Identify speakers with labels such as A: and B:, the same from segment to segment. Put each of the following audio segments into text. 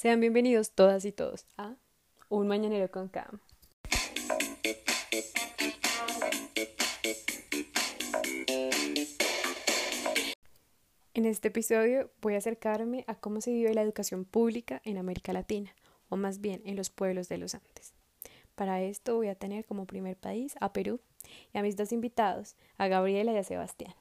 A: Sean bienvenidos todas y todos a Un Mañanero con Cam. En este episodio voy a acercarme a cómo se vive la educación pública en América Latina, o más bien en los pueblos de los Andes. Para esto voy a tener como primer país a Perú y a mis dos invitados, a Gabriela y a Sebastián.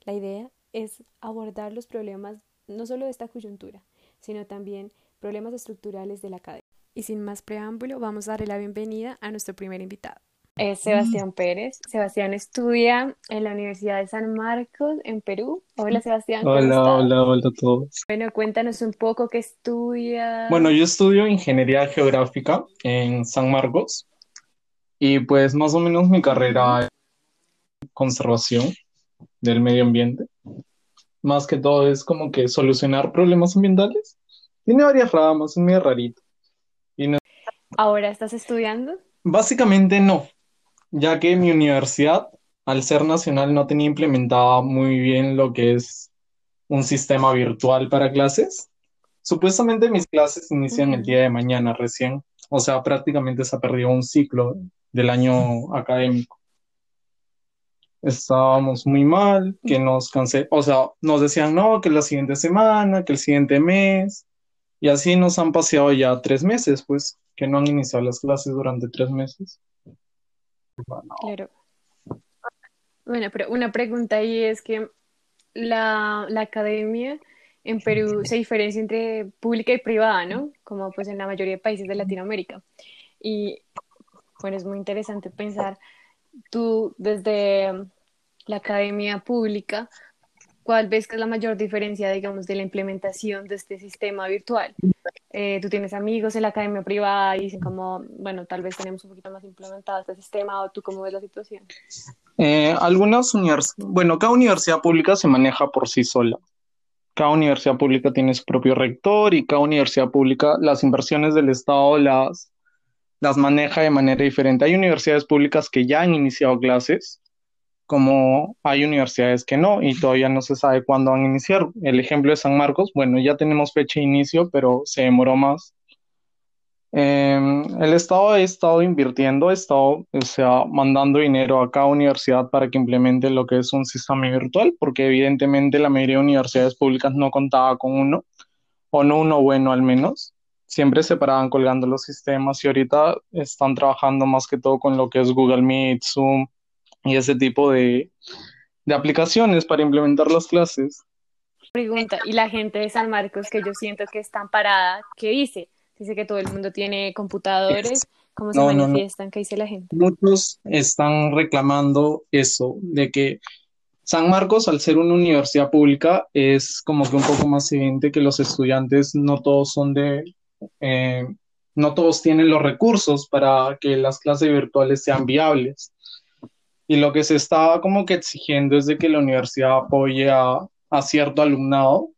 A: La idea es abordar los problemas no solo de esta coyuntura, sino también problemas estructurales de la academia. Y sin más preámbulo, vamos a darle la bienvenida a nuestro primer invitado. Es Sebastián Pérez. Sebastián estudia en la Universidad de San Marcos, en Perú. Hola, Sebastián.
B: Hola, hola, hola a todos.
A: Bueno, cuéntanos un poco qué estudia.
B: Bueno, yo estudio Ingeniería Geográfica en San Marcos y pues más o menos mi carrera es conservación del medio ambiente. Más que todo es como que solucionar problemas ambientales. Tiene varias ramas, es muy rarito. Y no...
A: ¿Ahora estás estudiando?
B: Básicamente no, ya que mi universidad, al ser nacional, no tenía implementada muy bien lo que es un sistema virtual para clases. Supuestamente mis clases inician el día de mañana recién, o sea, prácticamente se ha perdido un ciclo del año académico. Estábamos muy mal, que nos cansé, o sea, nos decían no, que la siguiente semana, que el siguiente mes, y así nos han paseado ya tres meses, pues, que no han iniciado las clases durante tres meses.
A: Claro. Bueno, pero una pregunta ahí es que la, la academia en Perú se diferencia entre pública y privada, ¿no? Como pues en la mayoría de países de Latinoamérica. Y bueno, es muy interesante pensar tú desde la academia pública, ¿cuál ves que es la mayor diferencia, digamos, de la implementación de este sistema virtual? Eh, tú tienes amigos en la academia privada y dicen como, bueno, tal vez tenemos un poquito más implementado este sistema, o tú cómo ves la situación?
B: Eh, algunas universidades, bueno, cada universidad pública se maneja por sí sola. Cada universidad pública tiene su propio rector y cada universidad pública, las inversiones del Estado las, las maneja de manera diferente. Hay universidades públicas que ya han iniciado clases, como hay universidades que no y todavía no se sabe cuándo van a iniciar. El ejemplo de San Marcos, bueno, ya tenemos fecha de inicio, pero se demoró más. Em, el Estado ha estado invirtiendo, ha estado o sea, mandando dinero a cada universidad para que implemente lo que es un sistema virtual, porque evidentemente la mayoría de universidades públicas no contaba con uno, o no uno bueno al menos. Siempre se paraban colgando los sistemas y ahorita están trabajando más que todo con lo que es Google Meet, Zoom, y ese tipo de, de aplicaciones para implementar las clases.
A: Pregunta, ¿y la gente de San Marcos que yo siento que están parada, qué dice? Dice que todo el mundo tiene computadores, ¿cómo se manifiestan? ¿Qué dice la gente?
B: Muchos están reclamando eso, de que San Marcos, al ser una universidad pública, es como que un poco más evidente que los estudiantes no todos son de, eh, no todos tienen los recursos para que las clases virtuales sean viables. Y lo que se estaba como que exigiendo es de que la universidad apoye a, cierto alumnado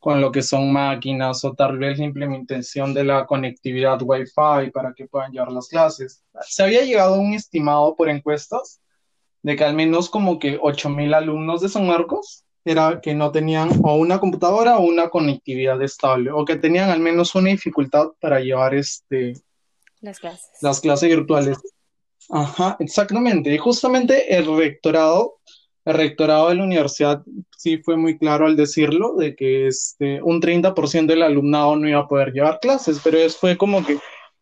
B: con lo que son máquinas o tal vez la implementación de la conectividad Wi-Fi para que puedan llevar las clases. Se había llegado a un estimado por encuestas de que al menos como que 8.000 alumnos de San Marcos era que no tenían o una computadora o una conectividad estable o que tenían al menos una dificultad para llevar este,
A: las clases,
B: las clases virtuales. Ajá, exactamente. Y justamente el rectorado, el rectorado de la universidad sí fue muy claro al decirlo, de que este, un 30% del alumnado no iba a poder llevar clases, pero es, fue como que,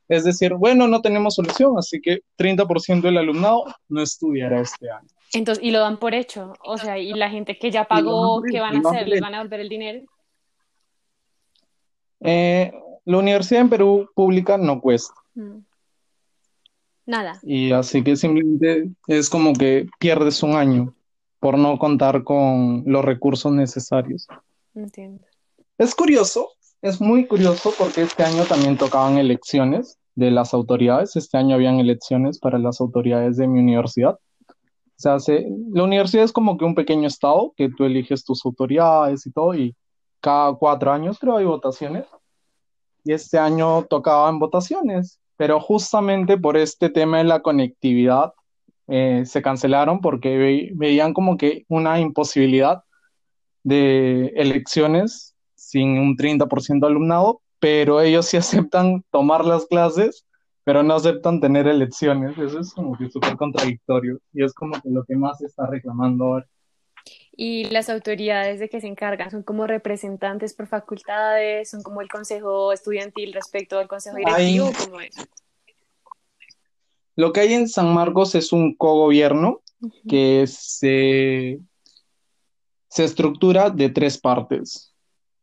B: es decir, bueno, no tenemos solución, así que 30% del alumnado no estudiará este año.
A: Entonces, y lo dan por hecho, o sea, y la gente que ya pagó, ¿qué van a hacer? ¿Les van a volver el dinero?
B: Eh, la universidad en Perú pública no cuesta.
A: Mm. Nada.
B: Y así que simplemente es como que pierdes un año por no contar con los recursos necesarios.
A: Entiendo.
B: Es curioso, es muy curioso porque este año también tocaban elecciones de las autoridades. Este año habían elecciones para las autoridades de mi universidad. O sea, la universidad es como que un pequeño estado que tú eliges tus autoridades y todo, y cada cuatro años creo hay votaciones. Y este año tocaban votaciones pero justamente por este tema de la conectividad eh, se cancelaron porque veían como que una imposibilidad de elecciones sin un 30% de alumnado pero ellos sí aceptan tomar las clases, pero no aceptan tener elecciones. Eso es como que súper contradictorio y es como que lo que más se está reclamando ahora.
A: Y las autoridades de que se encargan son como representantes por facultades, son como el consejo estudiantil respecto al consejo directivo, ¿cómo es?
B: Lo que hay en San Marcos es un cogobierno que se, se estructura de tres partes.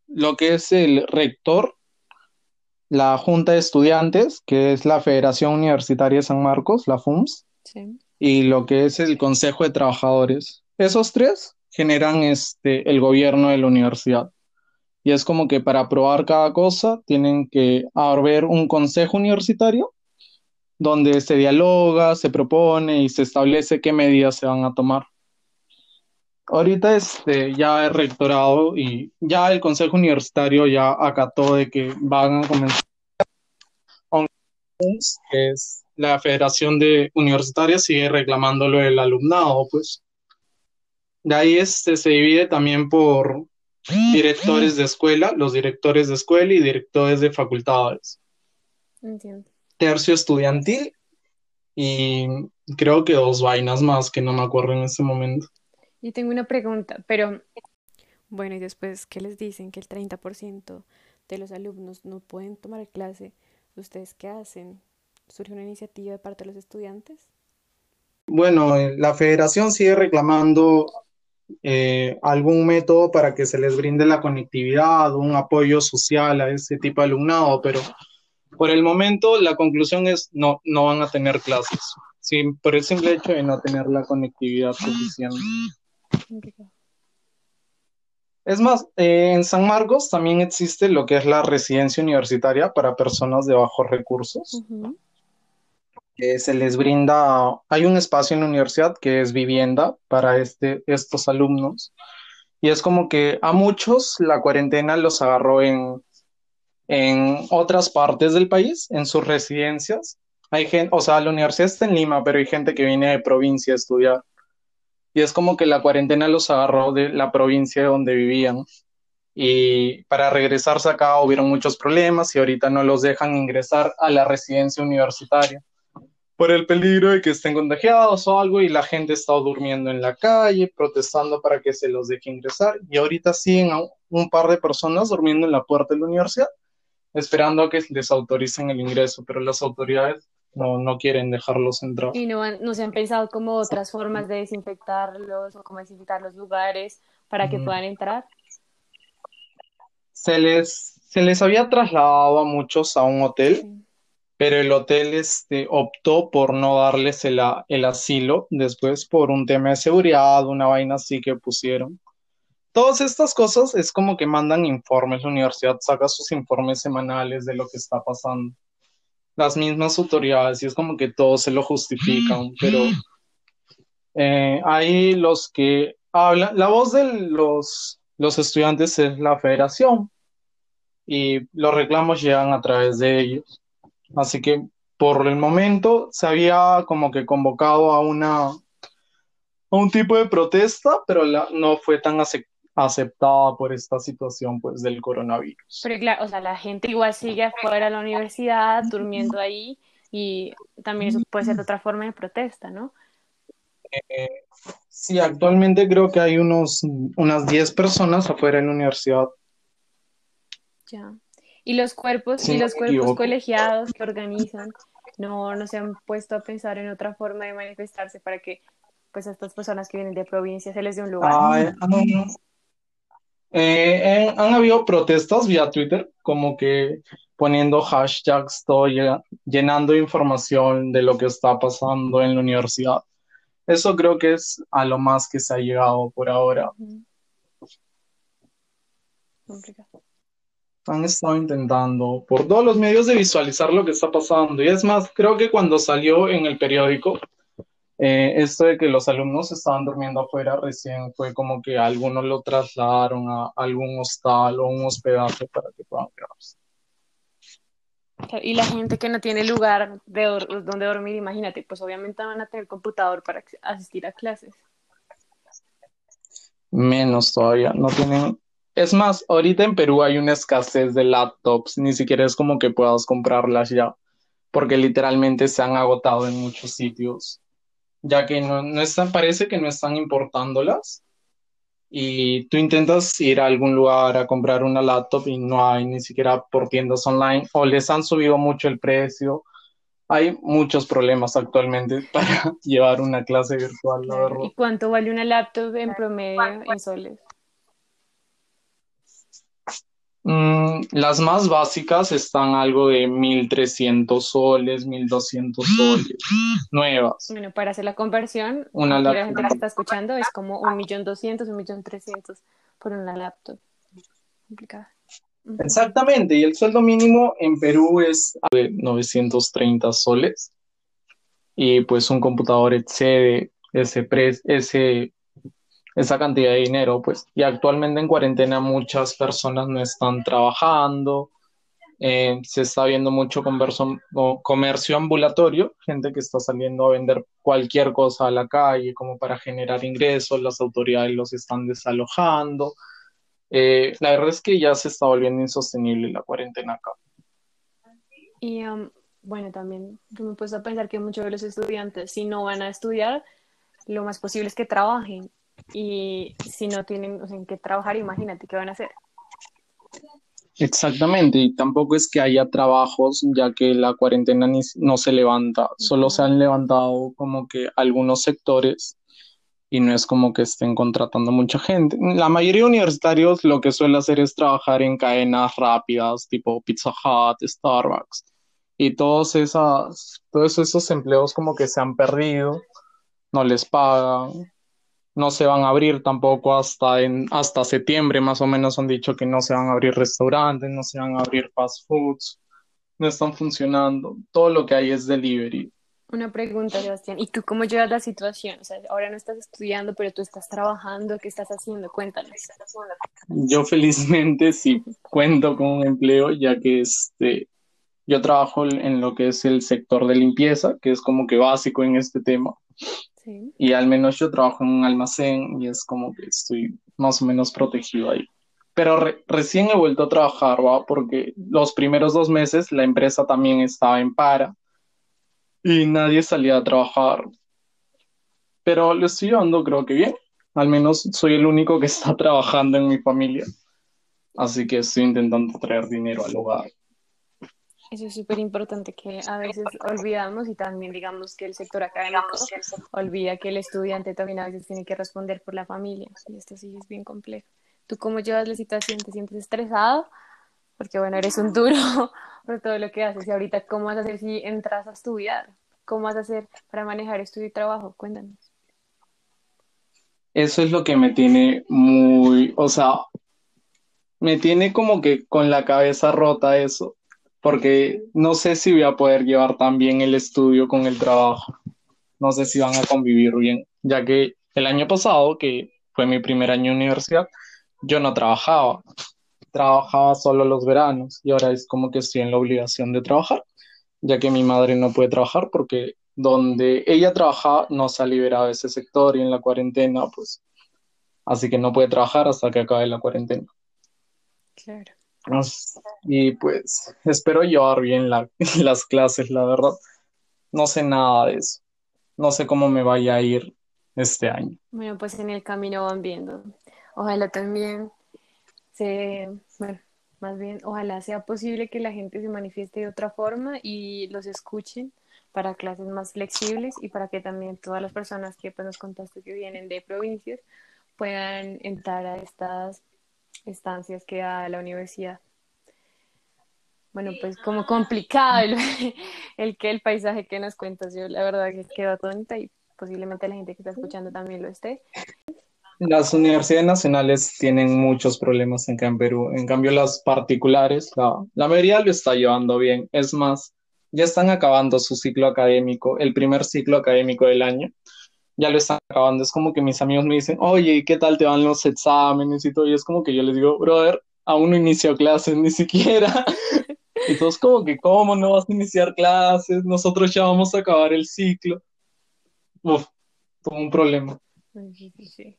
B: Lo que es el rector, la Junta de Estudiantes, que es la Federación Universitaria de San Marcos, la FUMS, y lo que es el Consejo de Trabajadores. Esos tres generan este, el gobierno de la universidad. Y es como que para aprobar cada cosa tienen que haber un consejo universitario donde se dialoga, se propone y se establece qué medidas se van a tomar. Ahorita este, ya el rectorado y ya el consejo universitario ya acató de que van a comenzar que es la Federación de Universitarias sigue reclamando lo del alumnado, pues. De ahí este, se divide también por directores de escuela, los directores de escuela y directores de facultades.
A: Entiendo.
B: Tercio estudiantil y creo que dos vainas más que no me acuerdo en este momento.
A: Y tengo una pregunta, pero...
C: Bueno, y después, ¿qué les dicen? Que el 30% de los alumnos no pueden tomar clase. ¿Ustedes qué hacen? ¿Surge una iniciativa de parte de los estudiantes?
B: Bueno, eh, la federación sigue reclamando eh, algún método para que se les brinde la conectividad, un apoyo social a ese tipo de alumnado, pero por el momento la conclusión es no, no van a tener clases, sí, por el simple hecho de no tener la conectividad suficiente. Es más, eh, en San Marcos también existe lo que es la residencia universitaria para personas de bajos recursos que se les brinda, hay un espacio en la universidad que es vivienda para este, estos alumnos. Y es como que a muchos la cuarentena los agarró en, en otras partes del país, en sus residencias. Hay gente, o sea, la universidad está en Lima, pero hay gente que viene de provincia a estudiar. Y es como que la cuarentena los agarró de la provincia donde vivían. Y para regresarse acá hubieron muchos problemas y ahorita no los dejan ingresar a la residencia universitaria por el peligro de que estén contagiados o algo y la gente está durmiendo en la calle, protestando para que se los deje ingresar y ahorita siguen un par de personas durmiendo en la puerta de la universidad esperando a que les autoricen el ingreso, pero las autoridades no, no quieren dejarlos entrar.
A: Y no, no se han pensado como otras formas de desinfectarlos o como desinfectar los lugares para que puedan entrar.
B: Se les, se les había trasladado a muchos a un hotel pero el hotel este, optó por no darles el, el asilo después por un tema de seguridad, una vaina así que pusieron. Todas estas cosas es como que mandan informes, la universidad saca sus informes semanales de lo que está pasando. Las mismas autoridades, y es como que todos se lo justifican, pero eh, ahí los que hablan, la voz de los, los estudiantes es la federación, y los reclamos llegan a través de ellos. Así que por el momento se había como que convocado a una a un tipo de protesta, pero la, no fue tan aceptada por esta situación pues del coronavirus.
A: Pero claro, o sea, la gente igual sigue afuera de la universidad, durmiendo ahí, y también eso puede ser otra forma de protesta, ¿no?
B: Eh, sí, actualmente creo que hay unos, unas 10 personas afuera de la universidad.
A: Ya. Y los cuerpos, y los cuerpos colegiados que organizan, no, no se han puesto a pensar en otra forma de manifestarse para que pues a estas personas que vienen de provincia se les dé un lugar.
B: Ah, eh, han habido protestas vía Twitter, como que poniendo hashtags, todo llenando información de lo que está pasando en la universidad. Eso creo que es a lo más que se ha llegado por ahora.
A: Complicado
B: han estado intentando por todos los medios de visualizar lo que está pasando. Y es más, creo que cuando salió en el periódico eh, esto de que los alumnos estaban durmiendo afuera recién fue como que algunos lo trasladaron a algún hostal o un hospedaje para que puedan quedarse.
A: Y la gente que no tiene lugar de donde dormir, imagínate, pues obviamente van a tener computador para asistir a clases.
B: Menos todavía, no tienen Es más, ahorita en Perú hay una escasez de laptops, ni siquiera es como que puedas comprarlas ya, porque literalmente se han agotado en muchos sitios, ya que no, no están, parece que no están importándolas y tú intentas ir a algún lugar a comprar una laptop y no hay ni siquiera por tiendas online o les han subido mucho el precio. Hay muchos problemas actualmente para llevar una clase virtual, la verdad.
A: ¿Y cuánto vale una laptop en promedio en soles?
B: Mm, las más básicas están algo de 1300 soles, 1200 soles, nuevas.
A: Bueno, para hacer la conversión, una la gente que está escuchando es como un millón doscientos, un millón trescientos por una laptop. Complicada.
B: Exactamente, y el sueldo mínimo en Perú es de 930 soles. Y pues un computador excede ese, pre ese esa cantidad de dinero, pues. Y actualmente en cuarentena muchas personas no están trabajando, eh, se está viendo mucho comercio ambulatorio, gente que está saliendo a vender cualquier cosa a la calle como para generar ingresos, las autoridades los están desalojando. Eh, la verdad es que ya se está volviendo insostenible la cuarentena acá.
A: Y um, bueno, también me he puesto a pensar que muchos de los estudiantes, si no van a estudiar, lo más posible es que trabajen y si no tienen en qué trabajar, imagínate qué van a hacer.
B: Exactamente, y tampoco es que haya trabajos, ya que la cuarentena no se levanta, solo se han levantado como que algunos sectores y no es como que estén contratando mucha gente. La mayoría de universitarios lo que suele hacer es trabajar en cadenas rápidas, tipo Pizza Hut, Starbucks, y todos, esas, todos esos empleos como que se han perdido, no les pagan, no se van a abrir tampoco hasta, en, hasta septiembre, más o menos han dicho que no se van a abrir restaurantes, no se van a abrir fast foods, no están funcionando, todo lo que hay es delivery.
A: Una pregunta, Sebastián, ¿y tú cómo llevas la situación? O sea, ahora no estás estudiando, pero tú estás trabajando, ¿qué estás haciendo? Cuéntanos.
B: Yo felizmente sí cuento con un empleo, ya que este, yo trabajo en lo que es el sector de limpieza, que es como que básico en este tema. Y al menos yo trabajo en un almacén y es como que estoy más o menos protegido ahí. Pero recién he vuelto a trabajar, ¿va? Porque los primeros dos meses la empresa también estaba en para y nadie salía a trabajar. Pero lo estoy llevando creo que bien. Al menos soy el único que está trabajando en mi familia. Así que estoy intentando traer dinero al hogar.
A: Eso es súper importante que a veces olvidamos y también digamos que el sector académico olvida que el estudiante también a veces tiene que responder por la familia y esto sí es bien complejo. ¿Tú cómo llevas la situación? ¿Te sientes estresado? Porque bueno, eres un duro por todo lo que haces y ahorita cómo vas a hacer si entras a estudiar? ¿Cómo vas a hacer para manejar estudio y trabajo? Cuéntanos.
B: Eso es lo que me tiene muy, o sea, me tiene como que con la cabeza rota eso porque no sé si voy a poder llevar también el estudio con el trabajo. No sé si van a convivir bien, ya que el año pasado, que fue mi primer año en universidad, yo no trabajaba. Trabajaba solo los veranos y ahora es como que estoy en la obligación de trabajar, ya que mi madre no puede trabajar porque donde ella trabaja no se ha liberado ese sector y en la cuarentena, pues, así que no puede trabajar hasta que acabe la cuarentena.
A: Claro.
B: Y pues espero llevar bien las clases, la verdad. No sé nada de eso. No sé cómo me vaya a ir este año.
A: Bueno, pues en el camino van viendo. Ojalá también se, bueno, más bien, ojalá sea posible que la gente se manifieste de otra forma y los escuchen para clases más flexibles y para que también todas las personas que pues, nos contaste que vienen de provincias puedan entrar a estas estancias que da la universidad. Bueno, pues como complicado el, que el paisaje que nos cuentas, yo la verdad que quedo tonta y posiblemente la gente que está escuchando también lo esté.
B: Las universidades nacionales tienen muchos problemas en, en Perú, en cambio las particulares, la, la mayoría lo está llevando bien. Es más, ya están acabando su ciclo académico, el primer ciclo académico del año, ya lo están acabando. Es como que mis amigos me dicen, oye, ¿qué tal te van los exámenes y todo? Y es como que yo les digo, brother, aún no inicio clases ni siquiera. Entonces, como que, ¿cómo no vas a iniciar clases? Nosotros ya vamos a acabar el ciclo. Uf, todo un problema.
A: Sí, sí.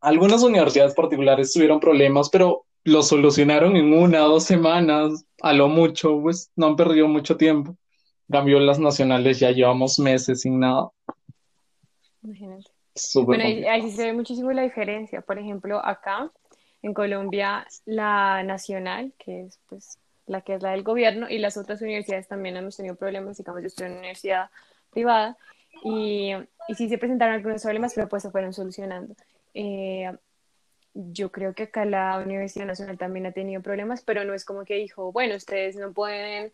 B: Algunas universidades particulares tuvieron problemas, pero lo solucionaron en una o dos semanas, a lo mucho, pues no han perdido mucho tiempo. Cambio las nacionales ya llevamos meses sin nada.
A: Imagínate. bueno, ahí, sí se ve muchísimo la diferencia. Por ejemplo, acá en Colombia, la nacional, que es pues la que es la del gobierno, y las otras universidades también hemos tenido problemas. Digamos, yo estoy en una universidad privada y, y sí se presentaron algunos problemas, pero pues se fueron solucionando. Eh, yo creo que acá la Universidad Nacional también ha tenido problemas, pero no es como que dijo, bueno, ustedes no pueden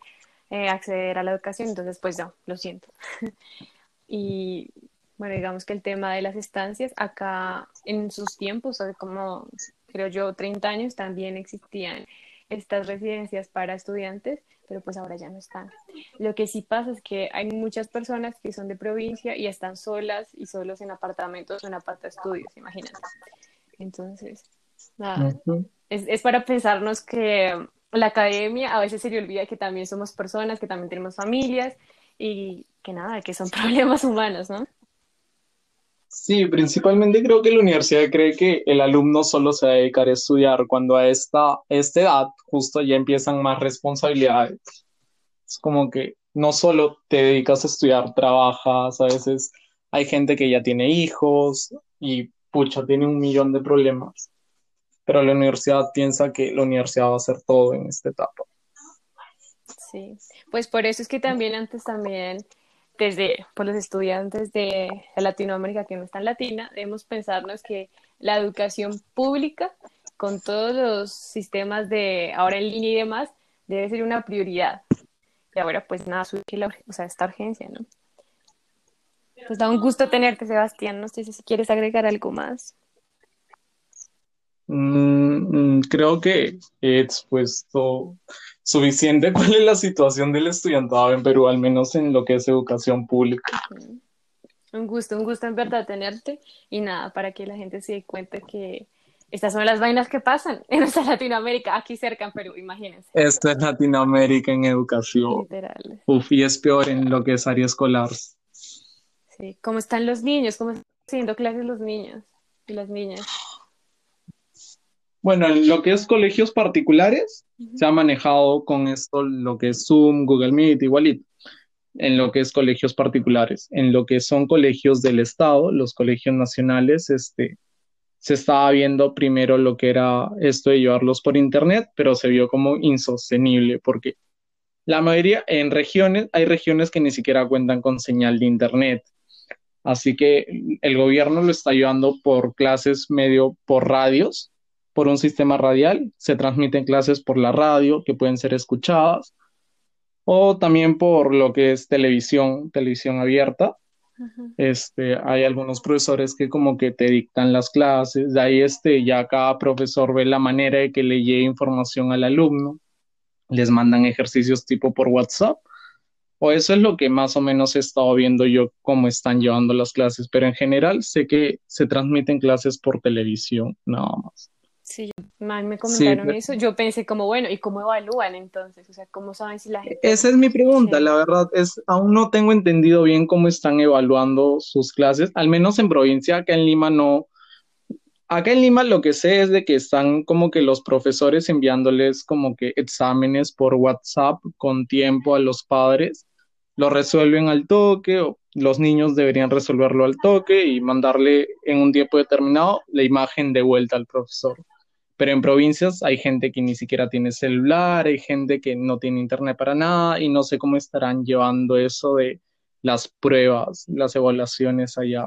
A: eh, acceder a la educación, entonces pues no, lo siento. y bueno, digamos que el tema de las estancias, acá en sus tiempos, hace como creo yo 30 años, también existían estas residencias para estudiantes, pero pues ahora ya no están. Lo que sí pasa es que hay muchas personas que son de provincia y están solas y solos en apartamentos o en aparta estudios, imagínate. Entonces, nada, es, es para pensarnos que la academia a veces se le olvida que también somos personas, que también tenemos familias y que nada, que son problemas humanos, ¿no?
B: Sí, principalmente creo que la universidad cree que el alumno solo se va a dedicar a estudiar cuando a esta, esta edad justo ya empiezan más responsabilidades. Es como que no solo te dedicas a estudiar, trabajas, a veces hay gente que ya tiene hijos y pucha, tiene un millón de problemas. Pero la universidad piensa que la universidad va a hacer todo en esta etapa.
A: Sí, pues por eso es que también antes también desde por los estudiantes de Latinoamérica que no están latina, debemos pensarnos que la educación pública, con todos los sistemas de ahora en línea y demás, debe ser una prioridad. Y ahora, pues nada, surge o sea, esta urgencia, ¿no? Pues da un gusto tenerte, Sebastián. No sé si quieres agregar algo más.
B: Mm, mm, creo que he expuesto suficiente cuál es la situación del estudiantado en Perú, al menos en lo que es educación pública.
A: Un gusto, un gusto en verdad tenerte y nada, para que la gente se dé cuenta que estas son las vainas que pasan en nuestra Latinoamérica, aquí cerca en Perú, imagínense.
B: Esto es Latinoamérica en educación. Literal. Uf, y es peor en lo que es área escolar.
A: Sí, ¿cómo están los niños? ¿Cómo están haciendo clases los niños y las niñas?
B: Bueno, en lo que es colegios particulares, se ha manejado con esto lo que es Zoom, Google Meet, igualito. En lo que es colegios particulares. En lo que son colegios del Estado, los colegios nacionales, este, se estaba viendo primero lo que era esto de llevarlos por Internet, pero se vio como insostenible porque la mayoría en regiones, hay regiones que ni siquiera cuentan con señal de Internet. Así que el gobierno lo está llevando por clases medio por radios por un sistema radial, se transmiten clases por la radio que pueden ser escuchadas o también por lo que es televisión, televisión abierta. Este, hay algunos profesores que como que te dictan las clases, de ahí este, ya cada profesor ve la manera de que le llegue información al alumno, les mandan ejercicios tipo por WhatsApp, o eso es lo que más o menos he estado viendo yo cómo están llevando las clases, pero en general sé que se transmiten clases por televisión, nada más.
A: Sí, me comentaron eso. Yo pensé como, bueno, ¿y cómo evalúan entonces? O sea, ¿cómo saben si la gente...
B: Esa es mi pregunta, la verdad, es, aún no tengo entendido bien cómo están evaluando sus clases, al menos en provincia, acá en Lima no... Acá en Lima lo que sé es de que están como que los profesores enviándoles como que exámenes por WhatsApp con tiempo a los padres, lo resuelven al toque, o los niños deberían resolverlo al toque y mandarle en un tiempo determinado la imagen de vuelta al profesor pero en provincias hay gente que ni siquiera tiene celular, hay gente que no tiene internet para nada y no sé cómo estarán llevando eso de las pruebas, las evaluaciones allá.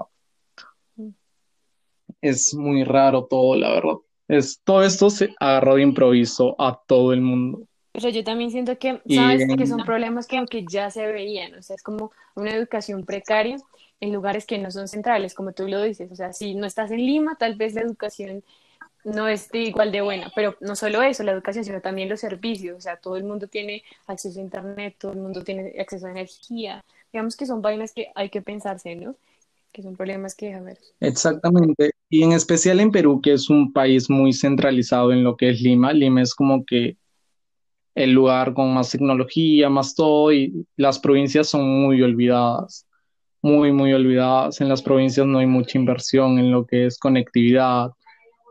B: Es muy raro todo, la verdad. Es, todo esto se agarró de improviso a todo el mundo.
A: Pero yo también siento que, ¿sabes? Que son problemas que aunque ya se veían, o sea, es como una educación precaria en lugares que no son centrales, como tú lo dices. O sea, si no estás en Lima, tal vez la educación no es igual de buena, pero no solo eso, la educación, sino también los servicios, o sea, todo el mundo tiene acceso a internet, todo el mundo tiene acceso a energía, digamos que son vainas que hay que pensarse, ¿no? Que son problemas que ver.
B: Exactamente, y en especial en Perú, que es un país muy centralizado en lo que es Lima, Lima es como que el lugar con más tecnología, más todo, y las provincias son muy olvidadas. muy, muy olvidadas. En las provincias no hay mucha inversión en lo que es conectividad.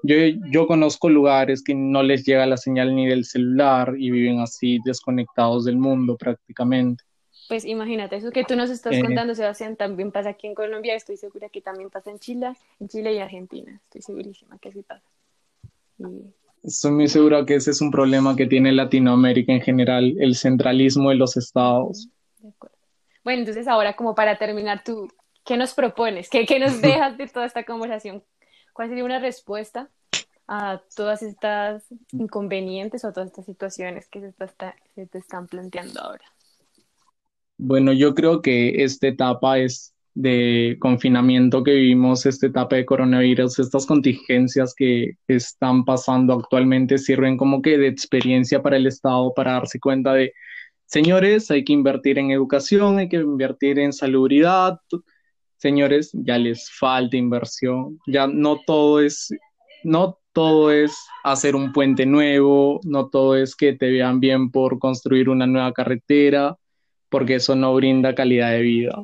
B: Yo, yo conozco lugares que no les llega la señal ni del celular y viven así desconectados del mundo prácticamente.
A: Pues imagínate, eso que tú nos estás eh, contando, Sebastián, también pasa aquí en Colombia, estoy segura que también pasa en Chile, en Chile y Argentina, estoy segurísima que así pasa.
B: Estoy muy segura que ese es un problema que tiene Latinoamérica en general, el centralismo de los estados. De acuerdo.
A: Bueno, entonces ahora como para terminar, tú, ¿qué nos propones? ¿Qué, qué nos dejas de toda esta conversación? ¿Cuál sería una respuesta a todas estas inconvenientes o todas estas situaciones que se te están planteando ahora?
B: Bueno, yo creo que esta etapa de confinamiento que vivimos, esta etapa de coronavirus, estas contingencias que están pasando actualmente sirven como que de experiencia para el Estado para darse cuenta de, señores, hay que invertir en educación, hay que invertir en salubridad, señores, ya les falta inversión, ya no todo es, no todo es hacer un puente nuevo, no todo es que te vean bien por construir una nueva carretera, porque eso no brinda calidad de vida.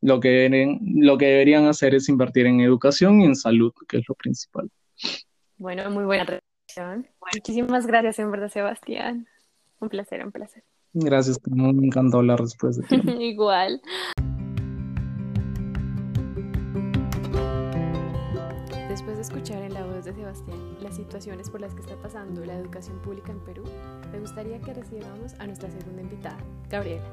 B: Lo que, deben, lo que deberían hacer es invertir en educación y en salud, que es lo principal.
A: Bueno, muy buena reflexión. Muchísimas gracias, en verdad, Sebastián. Un placer, un placer.
B: Gracias, me encantó la respuesta.
A: Igual.
C: Después de escuchar en la voz de Sebastián las situaciones por las que está pasando la educación pública en Perú, me gustaría que recibamos a nuestra segunda invitada, Gabriela.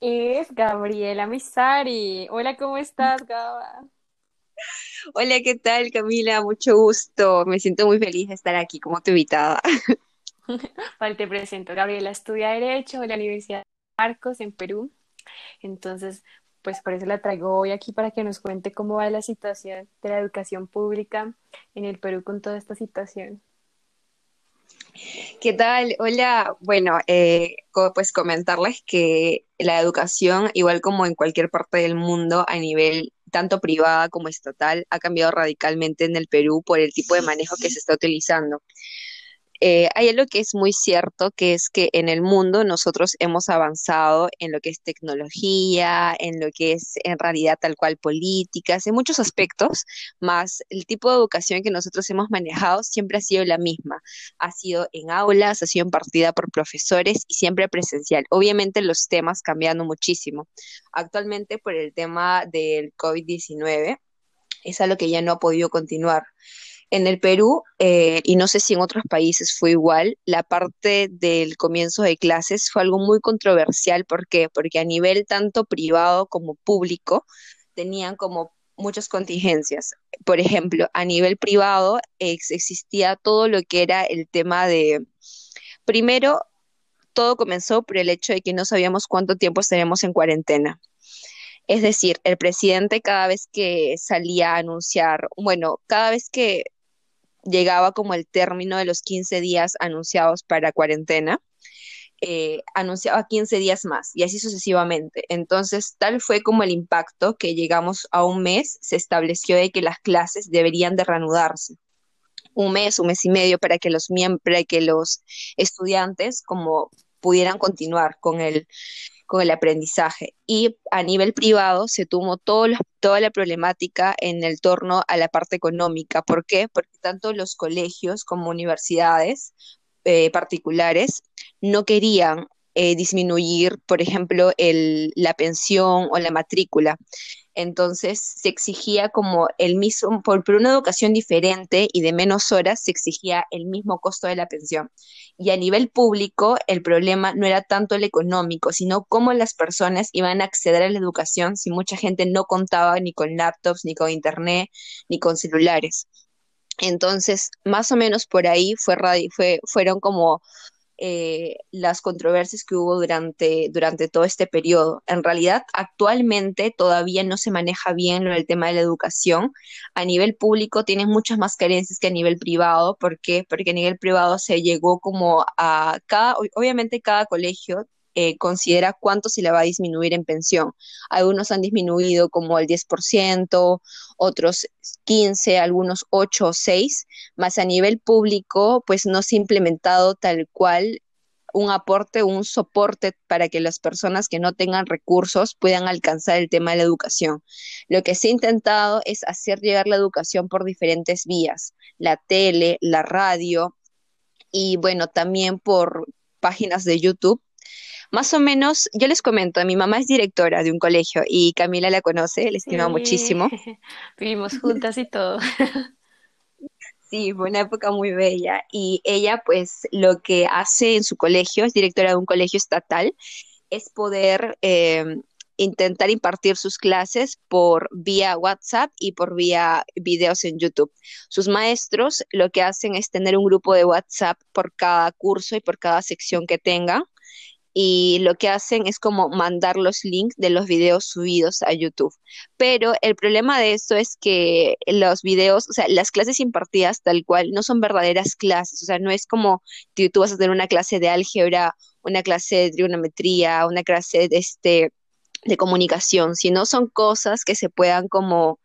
A: Es Gabriela Misari. Hola, ¿cómo estás, Gaba?
D: Hola, ¿qué tal, Camila? Mucho gusto. Me siento muy feliz de estar aquí como tu invitada.
A: Vale, te presento. Gabriela estudia Derecho en la Universidad de Marcos, en Perú. Entonces, pues por eso la traigo hoy aquí para que nos cuente cómo va la situación de la educación pública en el Perú con toda esta situación.
D: ¿Qué tal? Hola. Bueno, eh, pues comentarles que la educación, igual como en cualquier parte del mundo, a nivel tanto privada como estatal, ha cambiado radicalmente en el Perú por el tipo de manejo que se está utilizando. Eh, hay algo que es muy cierto, que es que en el mundo nosotros hemos avanzado en lo que es tecnología, en lo que es en realidad tal cual políticas, en muchos aspectos, más el tipo de educación que nosotros hemos manejado siempre ha sido la misma. Ha sido en aulas, ha sido impartida por profesores y siempre presencial. Obviamente los temas cambiando muchísimo. Actualmente por el tema del COVID-19 es algo que ya no ha podido continuar. En el Perú, eh, y no sé si en otros países fue igual, la parte del comienzo de clases fue algo muy controversial. ¿Por qué? Porque a nivel tanto privado como público tenían como muchas contingencias. Por ejemplo, a nivel privado existía todo lo que era el tema de, primero, todo comenzó por el hecho de que no sabíamos cuánto tiempo estaremos en cuarentena. Es decir, el presidente cada vez que salía a anunciar, bueno, cada vez que llegaba como el término de los 15 días anunciados para cuarentena, eh, anunciaba 15 días más y así sucesivamente. Entonces, tal fue como el impacto que llegamos a un mes, se estableció de que las clases deberían de reanudarse. Un mes, un mes y medio para que los miembros, que los estudiantes como pudieran continuar con el, con el aprendizaje. Y a nivel privado se tomó todo toda la problemática en el torno a la parte económica. ¿Por qué? Porque tanto los colegios como universidades eh, particulares no querían eh, disminuir, por ejemplo, el, la pensión o la matrícula. Entonces se exigía como el mismo, por, una educación diferente y de menos horas, se exigía el mismo costo de la pensión. Y a nivel público, el problema no era tanto el económico, sino cómo las personas iban a acceder a la educación si mucha gente no contaba ni con laptops, ni con internet, ni con celulares. Entonces, más o menos por ahí fue, fue, fueron como eh, las controversias que hubo durante, durante todo este periodo. En realidad, actualmente todavía no se maneja bien del tema de la educación. A nivel público tienen muchas más carencias que a nivel privado. ¿Por qué? Porque a nivel privado se llegó como a cada, obviamente cada colegio eh, considera cuánto se le va a disminuir en pensión. Algunos han disminuido como el 10%, otros 15, algunos 8 o 6, más a nivel público, pues no se ha implementado tal cual un aporte, un soporte para que las personas que no tengan recursos puedan alcanzar el tema de la educación. Lo que se ha intentado es hacer llegar la educación por diferentes vías, la tele, la radio y bueno, también por páginas de YouTube. Más o menos, yo les comento, mi mamá es directora de un colegio y Camila la conoce, le estima muchísimo.
A: Vivimos juntas y todo.
D: Sí, fue una época muy bella. Y ella, pues, lo que hace en su colegio, es directora de un colegio estatal, es poder eh, intentar impartir sus clases por vía WhatsApp y por vía videos en YouTube. Sus maestros lo que hacen es tener un grupo de WhatsApp por cada curso y por cada sección que tenga y lo que hacen es como mandar los links de los videos subidos a YouTube. Pero el problema de eso es que los videos, o sea, las clases impartidas tal cual no son verdaderas clases, o sea, no es como que tú vas a tener una clase de álgebra, una clase de trigonometría, una clase de este de comunicación, sino son cosas que se puedan como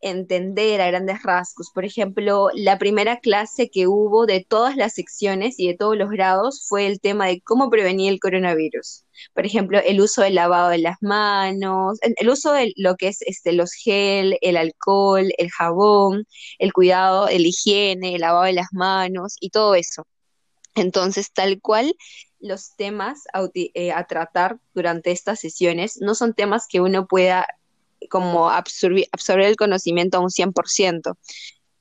D: entender a grandes rasgos. Por ejemplo, la primera clase que hubo de todas las secciones y de todos los grados fue el tema de cómo prevenir el coronavirus. Por ejemplo, el uso del lavado de las manos, el uso de lo que es este, los gel, el alcohol, el jabón, el cuidado, el higiene, el lavado de las manos y todo eso. Entonces, tal cual, los temas a, eh, a tratar durante estas sesiones no son temas que uno pueda como absorber, el conocimiento a un 100%.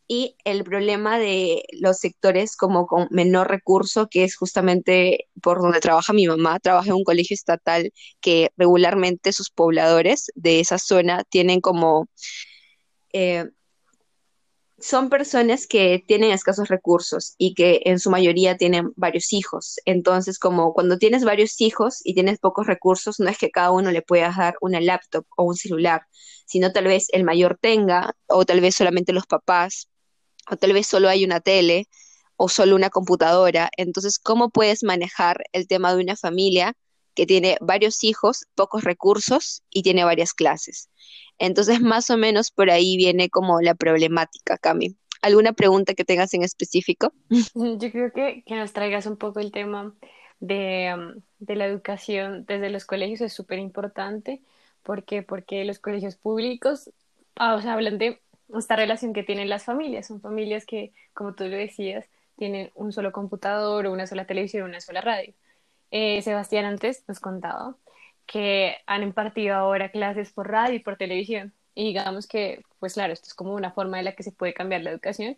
D: Y el problema de los sectores como con menor recurso, que es justamente por donde trabaja mi mamá, trabaja en un colegio estatal que regularmente sus pobladores de esa zona tienen como eh, son personas que tienen escasos recursos y que en su mayoría tienen varios hijos. Entonces, como cuando tienes varios hijos y tienes pocos recursos, no es que cada uno le puedas dar una laptop o un celular, sino tal vez el mayor tenga, o tal vez solamente los papás, o tal vez solo hay una tele o solo una computadora. Entonces, ¿cómo puedes manejar el tema de una familia que tiene varios hijos, pocos recursos y tiene varias clases? Entonces, más o menos por ahí viene como la problemática, Cami. ¿Alguna pregunta que tengas en específico?
A: Yo creo que, que nos traigas un poco el tema de, um, de la educación desde los colegios es súper importante. ¿Por qué? Porque los colegios públicos ah, o sea, hablan de esta relación que tienen las familias. Son familias que, como tú lo decías, tienen un solo computador, una sola televisión, una sola radio. Eh, Sebastián antes nos contaba que han impartido ahora clases por radio y por televisión. Y digamos que, pues claro, esto es como una forma de la que se puede cambiar la educación,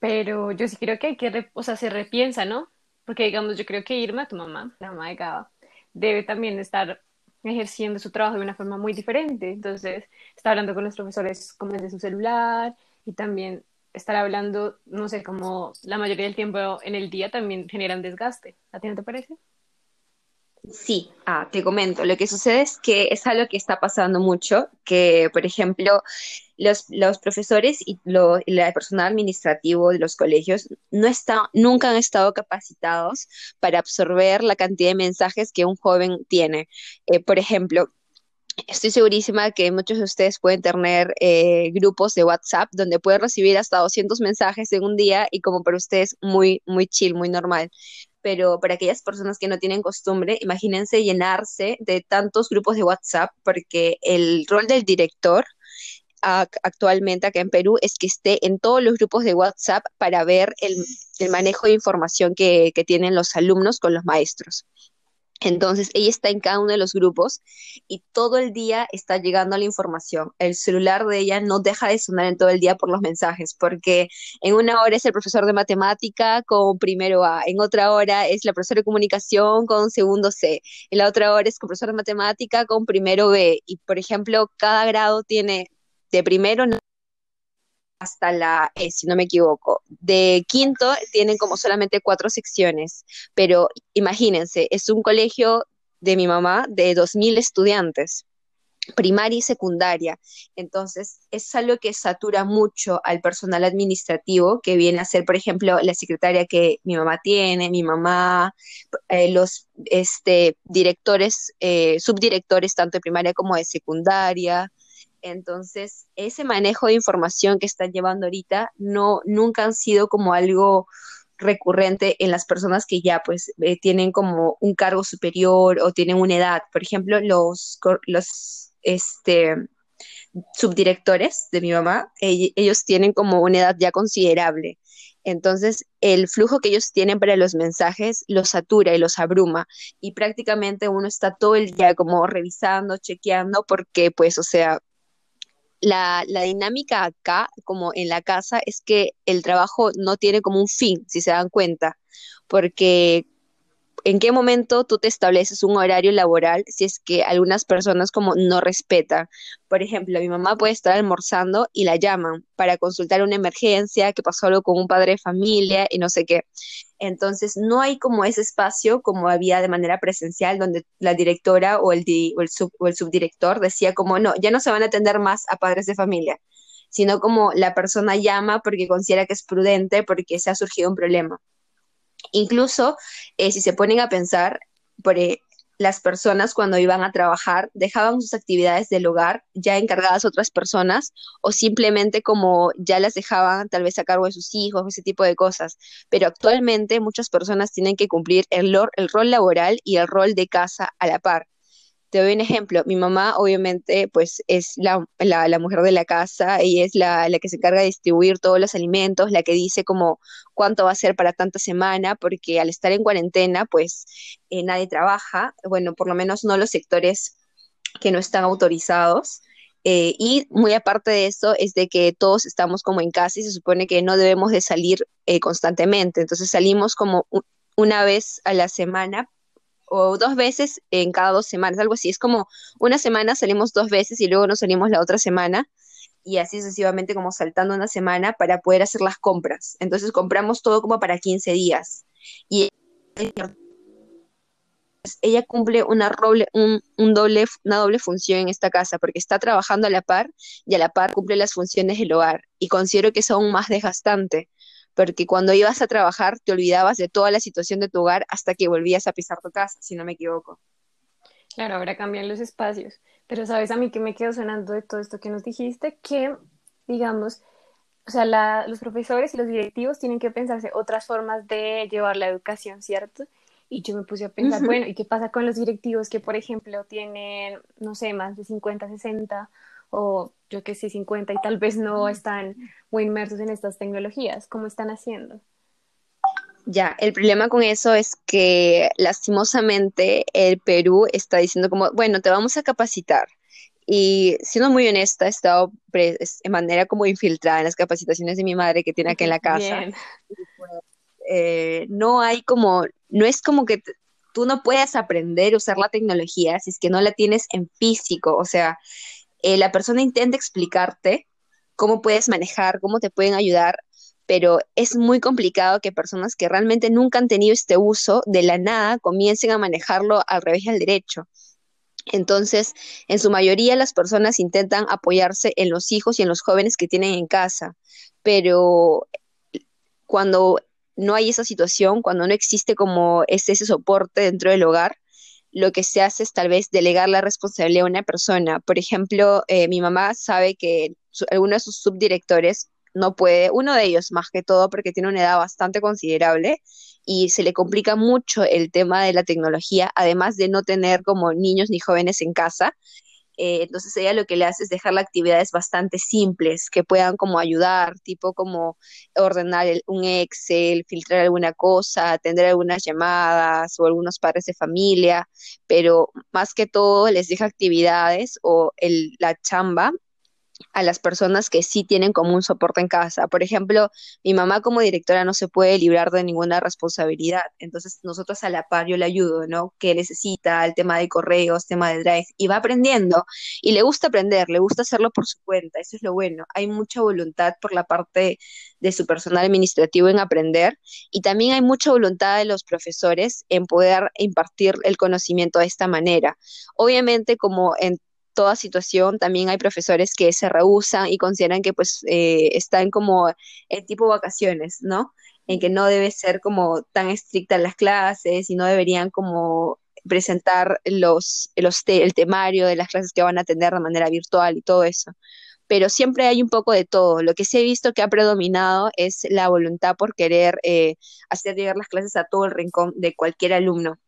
A: pero yo sí creo que hay que, o sea, se repiensa, ¿no? Porque digamos, yo creo que Irma, tu mamá, la mamá de Gaba, debe también estar ejerciendo su trabajo de una forma muy diferente. Entonces, está hablando con los profesores como desde su celular y también estar hablando, no sé, como la mayoría del tiempo en el día también genera un desgaste. ¿A ti no te parece?
D: Sí, ah, te comento, lo que sucede es que es algo que está pasando mucho, que por ejemplo los, los profesores y lo, el personal administrativo de los colegios no está, nunca han estado capacitados para absorber la cantidad de mensajes que un joven tiene. Eh, por ejemplo, Estoy segurísima que muchos de ustedes pueden tener eh, grupos de WhatsApp donde pueden recibir hasta 200 mensajes en un día y como para ustedes muy, muy chill, muy normal pero para aquellas personas que no tienen costumbre, imagínense llenarse de tantos grupos de WhatsApp, porque el rol del director actualmente acá en Perú es que esté en todos los grupos de WhatsApp para ver el, manejo de información que, que tienen los alumnos con los maestros. Entonces, ella está en cada uno de los grupos y todo el día está llegando la información. El celular de ella no deja de sonar en todo el día por los mensajes, porque en una hora es el profesor de matemática con primero A, en otra hora es la profesora de comunicación con segundo C, en la otra hora es el profesor de matemática con primero B. Y, por ejemplo, cada grado tiene de primero hasta la E, si no me equivoco. De quinto tienen como solamente cuatro secciones, pero imagínense, es un colegio de mi mamá de 2.000 estudiantes, primaria y secundaria. Entonces, es algo que satura mucho al personal administrativo, que viene a ser, por ejemplo, la secretaria que mi mamá tiene, mi mamá, eh, los este, directores, eh, subdirectores, tanto de primaria como de secundaria, entonces, ese manejo de información que están llevando ahorita no nunca han sido como algo recurrente en las personas que ya pues eh, tienen como un cargo superior o tienen una edad. Por ejemplo, los, los este, subdirectores de mi mamá, ellos tienen como una edad ya considerable. Entonces, el flujo que ellos tienen para los mensajes los satura y los abruma y prácticamente uno está todo el día como revisando, chequeando, porque pues, o sea, la, la, dinámica acá, como en la casa, es que el trabajo no tiene como un fin, si se dan cuenta, porque en qué momento tú te estableces un horario laboral si es que algunas personas como no respetan. Por ejemplo, mi mamá puede estar almorzando y la llaman para consultar una emergencia, que pasó algo con un padre de familia y no sé qué. Entonces, no hay como ese espacio como había de manera presencial, donde la directora o el, o el, subdirector decía como, no, ya no se van a atender más a padres de familia, sino como la persona llama porque considera que es prudente, porque se ha surgido un problema. Incluso eh, si se ponen a pensar, por, eh, las personas cuando iban a trabajar dejaban sus actividades del hogar ya encargadas a otras personas o simplemente como ya las dejaban tal vez a cargo de sus hijos, ese tipo de cosas. Pero actualmente muchas personas tienen que cumplir el, el rol laboral y el rol de casa a la par. Te doy un ejemplo. Mi mamá, obviamente, pues es la, la, mujer de la casa, ella es la, la, que se encarga de distribuir todos los alimentos, la que dice como cuánto va a ser para tanta semana, porque al estar en cuarentena, pues eh, nadie trabaja, bueno, por lo menos no los sectores que no están autorizados. Eh, y muy aparte de eso es de que todos estamos como en casa y se supone que no debemos de salir eh, constantemente. Entonces salimos como una vez a la semana o dos veces en cada dos semanas, algo así. Es como una semana salimos dos veces y luego nos salimos la otra semana y así sucesivamente como saltando una semana para poder hacer las compras. Entonces compramos todo como para 15 días. Y ella cumple una, doble, un, doble, una doble función en esta casa porque está trabajando a la par y a la par cumple las funciones del hogar y considero que es aún más desgastante porque cuando ibas a trabajar te olvidabas de toda la situación de tu hogar hasta que volvías a pisar tu casa, si no me equivoco.
A: Claro, ahora cambian los espacios, pero sabes a mí que me quedo sonando de todo esto que nos dijiste, que digamos, o sea, los profesores y los directivos tienen que pensarse otras formas de llevar la educación, ¿cierto? Y yo me puse a pensar, bueno, ¿y qué pasa con los directivos que, por ejemplo, tienen, no sé, más de 50, 60 o yo que sé, 50 y tal vez no están muy inmersos en estas tecnologías? ¿Cómo están haciendo?
D: Ya, el problema con eso es que lastimosamente el Perú está diciendo como, bueno, te vamos a capacitar. Y siendo muy honesta, he estado de manera como infiltrada en las capacitaciones de mi madre que tiene aquí en la casa. Eh, no hay como, no es como que tú no puedes aprender a usar la tecnología si es que no la tienes en físico. O sea, eh, la persona intenta explicarte cómo puedes manejar, cómo te pueden ayudar, pero es muy complicado que personas que realmente nunca han tenido este uso de la nada comiencen a manejarlo al revés y al derecho. Entonces, en su mayoría las personas intentan apoyarse en los hijos y en los jóvenes que tienen en casa, pero cuando no hay esa situación, cuando no existe como ese soporte dentro del hogar, lo que se hace es tal vez delegar la responsabilidad a una persona. Por ejemplo, eh, mi mamá sabe que alguno de sus subdirectores no puede, uno de ellos más que todo porque tiene una edad bastante considerable y se le complica mucho el tema de la tecnología, además de no tener como niños ni jóvenes en casa. Eh, entonces ella lo que le hace es dejar actividades bastante simples que puedan como ayudar, tipo como ordenar un Excel, filtrar alguna cosa, atender algunas llamadas o algunos padres de familia, pero más que todo les deja actividades o el, la chamba a las personas que sí tienen como un soporte en casa. Por ejemplo, mi mamá como directora no se puede librar de ninguna responsabilidad, entonces nosotros a la par yo le ayudo, ¿no? Que necesita el tema de correos, tema de drive, y va aprendiendo, y le gusta aprender, le gusta hacerlo por su cuenta, eso es lo bueno. Hay mucha voluntad por la parte de su personal administrativo en aprender, y también hay mucha voluntad de los profesores en poder impartir el conocimiento de esta manera. Obviamente, como en toda situación. También hay profesores que se rehusan y consideran que pues eh, están como en tipo vacaciones, ¿no? En que no debe ser como tan estricta las clases y no deberían como presentar los, los el temario de las clases que van a atender de manera virtual y todo eso. pero siempre hay un poco de todo. Lo que sí he visto que ha predominado es la voluntad por querer eh, hacer llegar las clases a todo el rincón de cualquier alumno.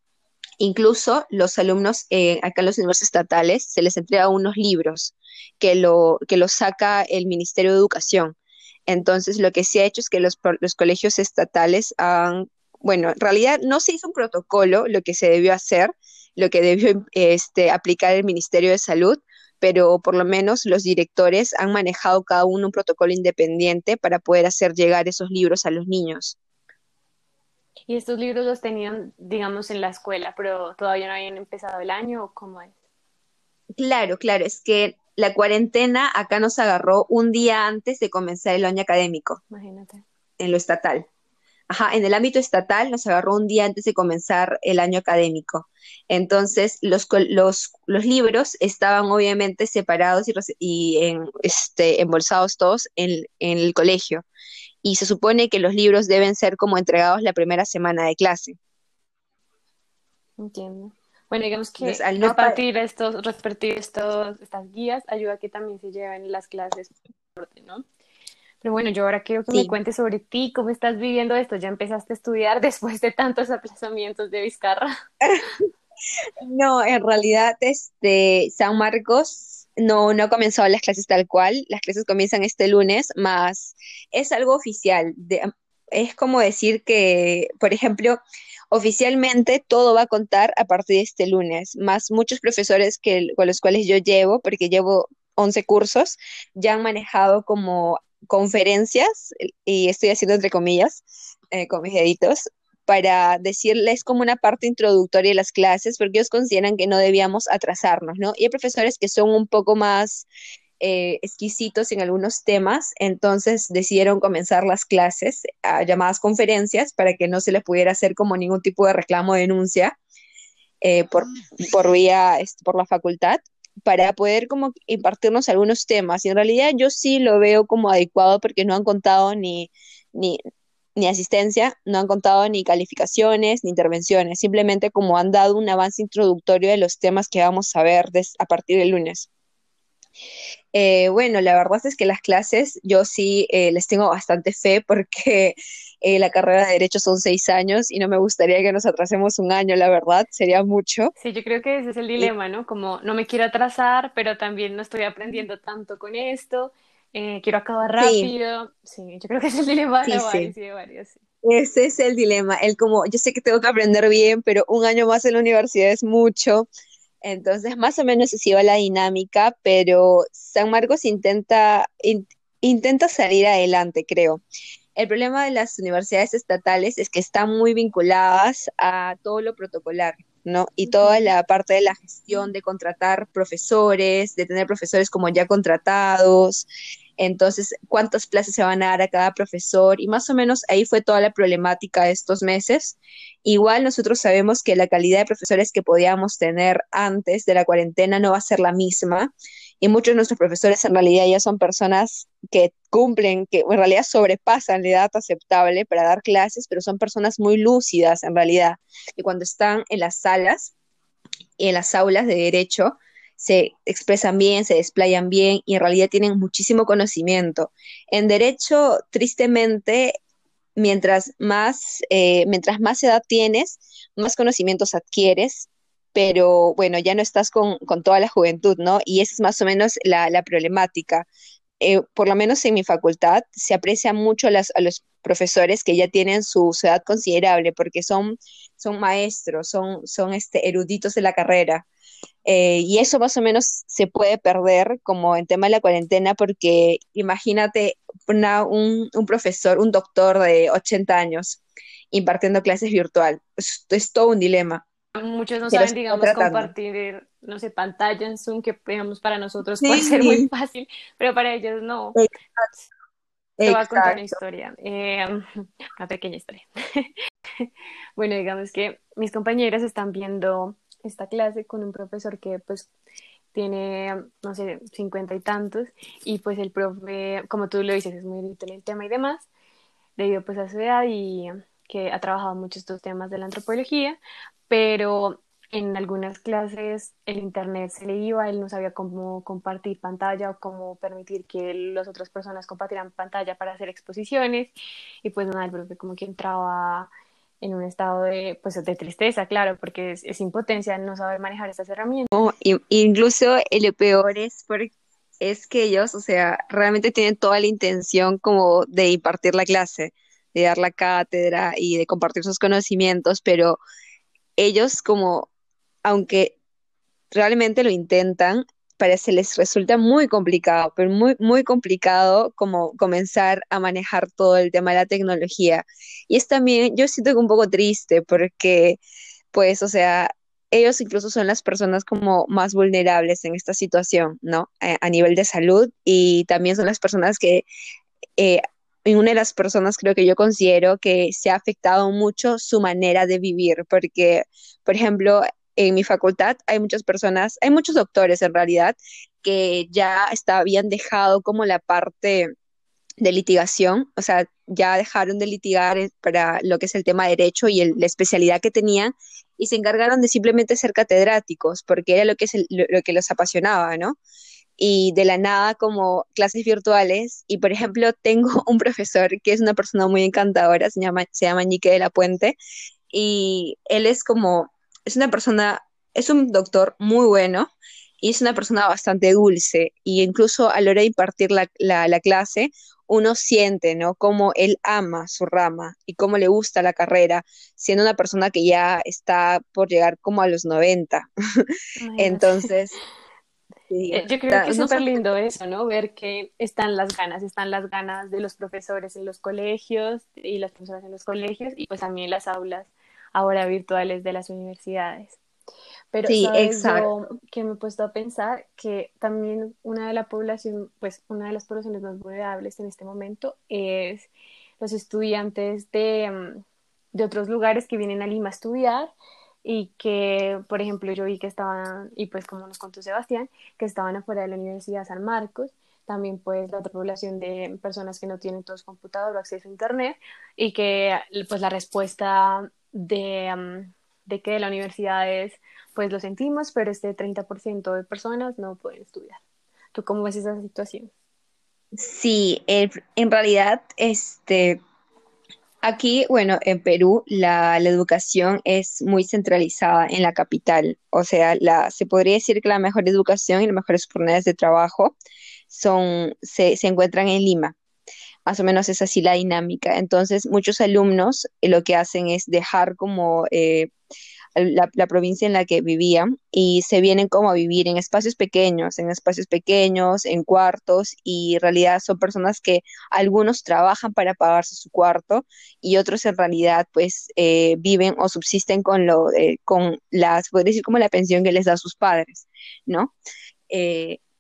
D: Incluso los alumnos eh, acá en los universidades estatales se les entrega unos libros que lo, que lo saca el Ministerio de Educación. Entonces, lo que se ha hecho es que los, los colegios estatales han, bueno, en realidad no se hizo un protocolo, lo que se debió hacer, lo que debió este, aplicar el Ministerio de Salud, pero por lo menos los directores han manejado cada uno un protocolo independiente para poder hacer llegar esos libros a los niños.
A: ¿Y estos libros los tenían, digamos, en la escuela, pero todavía no habían empezado el año o cómo es?
D: Claro, claro, es que la cuarentena acá nos agarró un día antes de comenzar el año académico.
A: Imagínate.
D: En lo estatal. Ajá, en el ámbito estatal nos agarró un día antes de comenzar el año académico. Entonces, los, los, los libros estaban obviamente separados y, y en, este, embolsados todos en, en el colegio. Y se supone que los libros deben ser como entregados la primera semana de clase.
A: Entiendo. Bueno, digamos que al no repartir estos, repartir estos, estas guías ayuda a que también se lleven las clases, ¿no? Pero bueno, yo ahora quiero que me cuentes sobre ti, cómo estás viviendo esto. ¿Ya empezaste a estudiar después de tantos aplazamientos de Vizcarra?
D: no, en realidad, este, San Marcos no, no ha comenzado las clases tal cual. Las clases comienzan este lunes, más es algo oficial. es como decir que, por ejemplo, oficialmente todo va a contar a partir de este lunes, más muchos profesores que, con los cuales yo llevo, porque llevo 11 cursos, ya han manejado como conferencias, y estoy haciendo entre comillas, eh, con mis deditos, para decirles como una parte introductoria de las clases, porque ellos consideran que no debíamos atrasarnos, ¿no? Y hay profesores que son un poco más eh, exquisitos en algunos temas, entonces decidieron comenzar las clases a llamadas conferencias para que no se les pudiera hacer como ningún tipo de reclamo o denuncia eh, por, por vía, este, por la facultad para poder como impartirnos algunos temas. Y en realidad yo sí lo veo como adecuado porque no han contado ni, ni, ni asistencia, no han contado ni calificaciones ni intervenciones, simplemente como han dado un avance introductorio de los temas que vamos a ver a partir del lunes. Eh, bueno, la verdad es que las clases yo sí eh, les tengo bastante fe porque eh, la carrera de Derecho son seis años y no me gustaría que nos atrasemos un año, la verdad, sería mucho.
A: Sí, yo creo que ese es el dilema, ¿no? Como no me quiero atrasar, pero también no estoy aprendiendo tanto con esto, quiero acabar rápido. Sí. yo creo que es el dilema de, varios, de varios.
D: Ese es el dilema, el como, yo sé que tengo que aprender bien, pero un año más en la universidad es mucho. Entonces, más o menos así va la dinámica, pero San Marcos intenta, intenta salir adelante, creo. El problema de las universidades estatales es que están muy vinculadas a todo lo protocolar, ¿no? Y toda la parte de la gestión de contratar profesores, de tener profesores como ya contratados, entonces cuántas plazas se van a dar a cada profesor y más o menos ahí fue toda la problemática de estos meses. Igual nosotros sabemos que la calidad de profesores que podíamos tener antes de la cuarentena no va a ser la misma. Y muchos de nuestros profesores en realidad ya son personas que cumplen, que en realidad sobrepasan la edad aceptable para dar clases, pero son personas muy lúcidas en realidad. Y cuando están en las salas y en las aulas de derecho, se expresan bien, se desplayan bien y en realidad tienen muchísimo conocimiento. En derecho, tristemente, mientras más, eh, mientras más edad tienes, más conocimientos adquieres, pero bueno, ya no estás con, toda la juventud, ¿no? Y esa es más o menos la, problemática. Eh, por lo menos en mi facultad, se aprecia mucho a, los profesores que ya tienen su, edad considerable, porque son, son maestros, son, son este, eruditos de la carrera. Eh, y eso más o menos se puede perder como en tema de la cuarentena porque imagínate un, profesor, un doctor de 80 años impartiendo clases virtual. Es, es todo un dilema.
A: Muchos no saben, digamos, compartir, no sé, pantalla en Zoom, que digamos para nosotros puede ser muy fácil, pero para ellos no. Te voy a contar una historia, eh, una pequeña historia. bueno, digamos que mis compañeras están viendo esta clase con un profesor que pues tiene, no sé, cincuenta y tantos, y pues el profe, como tú lo dices, es muy erudito en el tema y demás, debido pues a su edad y que ha trabajado mucho estos temas de la antropología, pero en algunas clases el internet se le iba, él no sabía cómo compartir pantalla o cómo permitir que las otras personas compartieran pantalla para hacer exposiciones y pues nada, el profe como que entraba en un estado de, pues, de tristeza, claro, porque es, impotencia no saber manejar estas herramientas.
D: No, incluso lo peor es, es que ellos, o sea, realmente tienen toda la intención como de impartir la clase, de dar la cátedra y de compartir sus conocimientos, pero ellos como aunque realmente lo intentan, parece les resulta muy complicado, pero muy, muy complicado como comenzar a manejar todo el tema de la tecnología. Y es también, yo siento que un poco triste porque, pues, o sea, ellos incluso son las personas como más vulnerables en esta situación, ¿no? A, nivel de salud y también son las personas que, eh, una de las personas creo que yo considero que se ha afectado mucho su manera de vivir, porque, por ejemplo, en mi facultad hay muchas personas, hay muchos doctores en realidad, que ya está, habían dejado como la parte de litigación, o sea, ya dejaron de litigar para lo que es el tema de derecho y la especialidad que tenían y se encargaron de simplemente ser catedráticos, porque era lo que, es lo, que los apasionaba, ¿no? Y de la nada como clases virtuales, y por ejemplo tengo un profesor que es una persona muy encantadora, se llama, se llama Ñique de la Puente, y él es como es una persona, es un doctor muy bueno y es una persona bastante dulce. Y incluso a la hora de impartir la, la, clase, uno siente, ¿no? Cómo él ama su rama y cómo le gusta la carrera, siendo una persona que ya está por llegar como a los 90. Entonces...
A: Eh, yo creo que es súper lindo eso, ¿no? Ver que están las ganas, están las ganas de los profesores en los colegios y las personas en los colegios y pues también las aulas ahora virtuales de las universidades. Pero sí, exacto. que me he puesto a pensar que también una de la población, pues una de las poblaciones más vulnerables en este momento es los estudiantes de, mm, de otros lugares que vienen a Lima a estudiar y que, por ejemplo, yo vi que estaban, y pues como nos contó Sebastián, que estaban afuera de la Universidad San Marcos, también pues la otra población de personas que no tienen todos computador o acceso a internet y que pues la respuesta de, de que la universidad es, pues lo sentimos, pero este 30% de personas no pueden estudiar. ¿Tú cómo ves esa situación?
D: Sí, en realidad, este, aquí, bueno, en Perú la, la, educación es muy centralizada en la capital. O sea, la, se podría decir que la mejor educación y las mejores oportunidades de trabajo son, se, se encuentran en Lima más o menos es así la dinámica. Entonces, muchos alumnos eh, lo que hacen es dejar como eh, la, provincia en la que vivían y se vienen como a vivir en espacios pequeños, en espacios pequeños, en cuartos, y en realidad son personas que algunos trabajan para pagarse su cuarto y otros en realidad pues eh, viven o subsisten con lo, con las, podría decir como la pensión que les da sus padres, ¿no?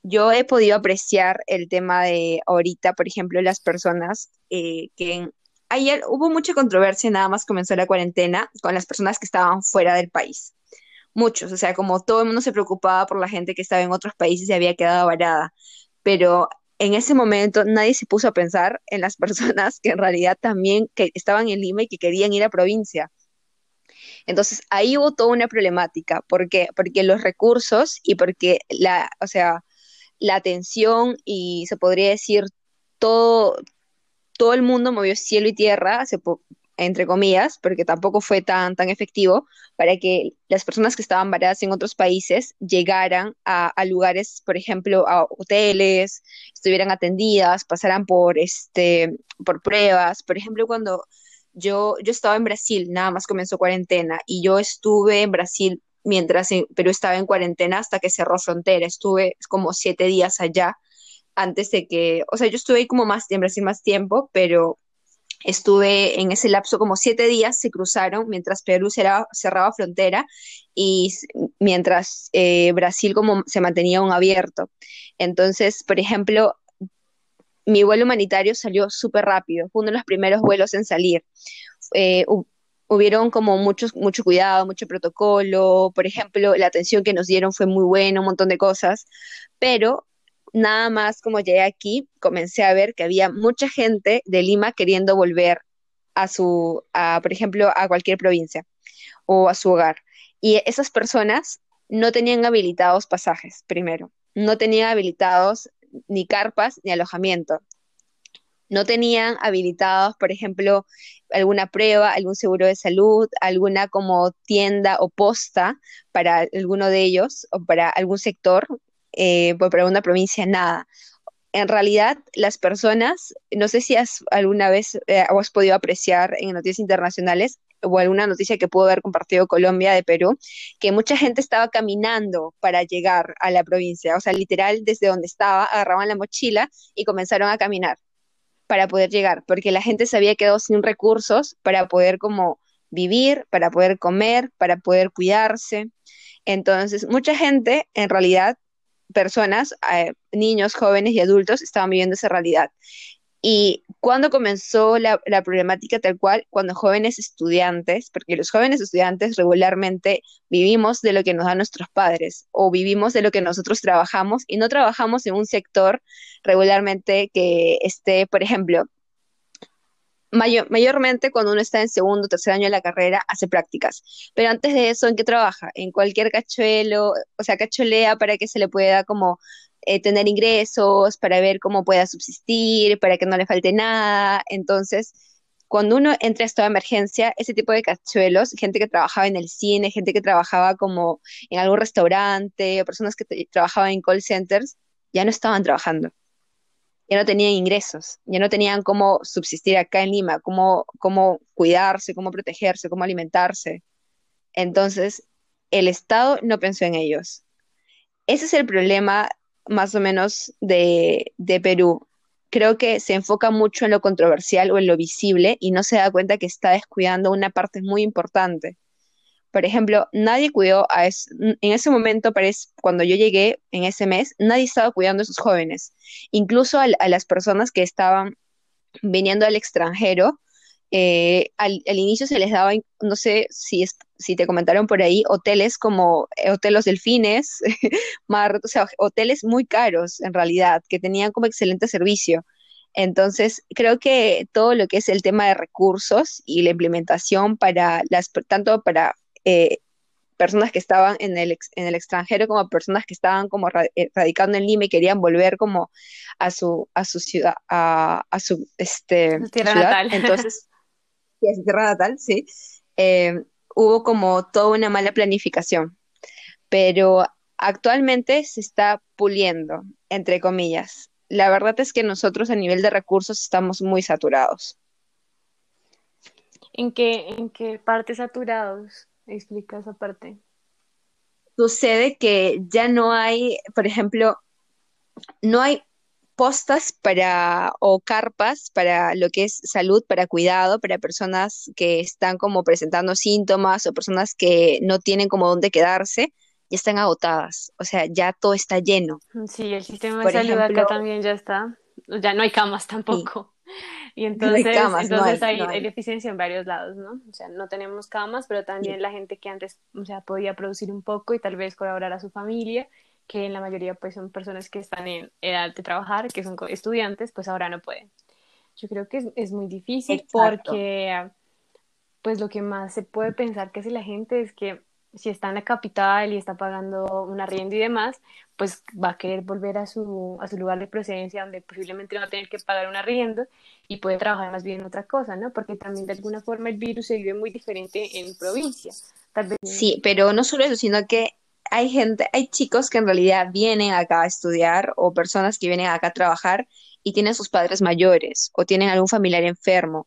D: Yo he podido apreciar el tema de ahorita, por ejemplo, las personas eh, que ayer hubo mucha controversia, nada más comenzó la cuarentena, con las personas que estaban fuera del país. Muchos, o sea, como todo el mundo se preocupaba por la gente que estaba en otros países y había quedado varada, pero en ese momento nadie se puso a pensar en las personas que en realidad también que estaban en Lima y que querían ir a provincia. Entonces ahí hubo toda una problemática, ¿por qué? Porque los recursos y porque la, o sea, la atención y se podría decir todo, todo el mundo movió cielo y tierra, entre comillas, porque tampoco fue tan, tan efectivo, para que las personas que estaban varadas en otros países llegaran a, lugares, por ejemplo, a hoteles, estuvieran atendidas, pasaran por, este, por pruebas. Por ejemplo, cuando yo, yo estaba en Brasil, nada más comenzó cuarentena, y yo estuve en Brasil mientras Perú estaba en cuarentena hasta que cerró frontera. Estuve como siete días allá antes de que, o sea, yo estuve ahí como más en Brasil más tiempo, pero estuve en ese lapso como siete días, se cruzaron mientras Perú cerraba, frontera y mientras eh, Brasil como se mantenía aún abierto. Entonces, por ejemplo, mi vuelo humanitario salió súper rápido, fue uno de los primeros vuelos en salir. Eh, hubieron como mucho, mucho cuidado, mucho protocolo, por ejemplo, la atención que nos dieron fue muy buena, un montón de cosas, pero nada más como llegué aquí, comencé a ver que había mucha gente de Lima queriendo volver a su, a, por ejemplo, a cualquier provincia o a su hogar. Y esas personas no tenían habilitados pasajes, primero. No tenían habilitados ni carpas ni alojamiento. No tenían habilitados, por ejemplo, alguna prueba, algún seguro de salud, alguna como tienda o posta para alguno de ellos o para algún sector, eh, para una provincia, nada. En realidad las personas, no sé si has alguna vez eh, has podido apreciar en noticias internacionales o alguna noticia que pudo haber compartido Colombia de Perú, que mucha gente estaba caminando para llegar a la provincia, o sea, literal desde donde estaba, agarraban la mochila y comenzaron a caminar para poder llegar, porque la gente se había quedado sin recursos para poder como vivir, para poder comer, para poder cuidarse. Entonces, mucha gente en realidad personas, eh, niños, jóvenes y adultos estaban viviendo esa realidad. Y cuando comenzó la, problemática tal cual, cuando jóvenes estudiantes, porque los jóvenes estudiantes regularmente vivimos de lo que nos dan nuestros padres o vivimos de lo que nosotros trabajamos y no trabajamos en un sector regularmente que esté, por ejemplo, mayormente cuando uno está en segundo o tercer año de la carrera, hace prácticas. Pero antes de eso, ¿en qué trabaja? En cualquier cachuelo, o sea, cacholea para que se le pueda como eh, tener ingresos, para ver cómo pueda subsistir, para que no le falte nada. Entonces, cuando uno entra a esta emergencia, ese tipo de cachuelos, gente que trabajaba en el cine, gente que trabajaba como en algún restaurante, o personas que trabajaban en call centers, ya no estaban trabajando ya no tenían ingresos, ya no tenían cómo subsistir acá en Lima, cómo, cómo cuidarse, cómo protegerse, cómo alimentarse. Entonces, el Estado no pensó en ellos. Ese es el problema más o menos de, de Perú. Creo que se enfoca mucho en lo controversial o en lo visible y no se da cuenta que está descuidando una parte muy importante por ejemplo, nadie cuidó a en ese momento, cuando yo llegué en ese mes, nadie estaba cuidando a esos jóvenes. Incluso a, las personas que estaban viniendo al extranjero, eh, al, inicio se les daba, no sé si, si te comentaron por ahí, hoteles como eh, Hoteles Delfines, Mar, o sea, hoteles muy caros en realidad, que tenían como excelente servicio. Entonces, creo que todo lo que es el tema de recursos y la implementación para las, tanto para eh, personas que estaban en el, en el extranjero como personas que estaban como eh, radicando en Lima y querían volver como a su, a su ciudad, a, su este,
A: tierra natal.
D: Entonces, sí, a su tierra natal, sí. Eh, hubo como toda una mala planificación, pero actualmente se está puliendo, entre comillas. La verdad es que nosotros a nivel de recursos estamos muy saturados.
A: ¿En qué, en qué parte saturados? Explica esa parte.
D: Sucede que ya no hay, por ejemplo, no hay postas para o carpas para lo que es salud, para cuidado, para personas que están como presentando síntomas o personas que no tienen como dónde quedarse, ya están agotadas. O sea, ya todo está lleno.
A: Sí, el sistema de salud acá también ya está. Ya no hay camas tampoco. Y entonces, entonces hay, deficiencia en varios lados, ¿no? O sea, no tenemos camas, pero también la gente que antes, o sea, podía producir un poco y tal vez colaborar a su familia, que en la mayoría pues son personas que están en edad de trabajar, que son estudiantes, pues ahora no pueden. Yo creo que es, es muy difícil porque pues lo que más se puede pensar que hace la gente es que si está en la capital y está pagando un arriendo y demás, pues va a querer volver a su, a su lugar de procedencia donde posiblemente no va a tener que pagar un arriendo y puede trabajar más bien en otra cosa, ¿no? Porque también de alguna forma el virus se vive muy diferente en provincia.
D: Sí, pero no solo eso, sino que hay gente, hay chicos que en realidad vienen acá a estudiar o personas que vienen acá a trabajar y tienen sus padres mayores o tienen algún familiar enfermo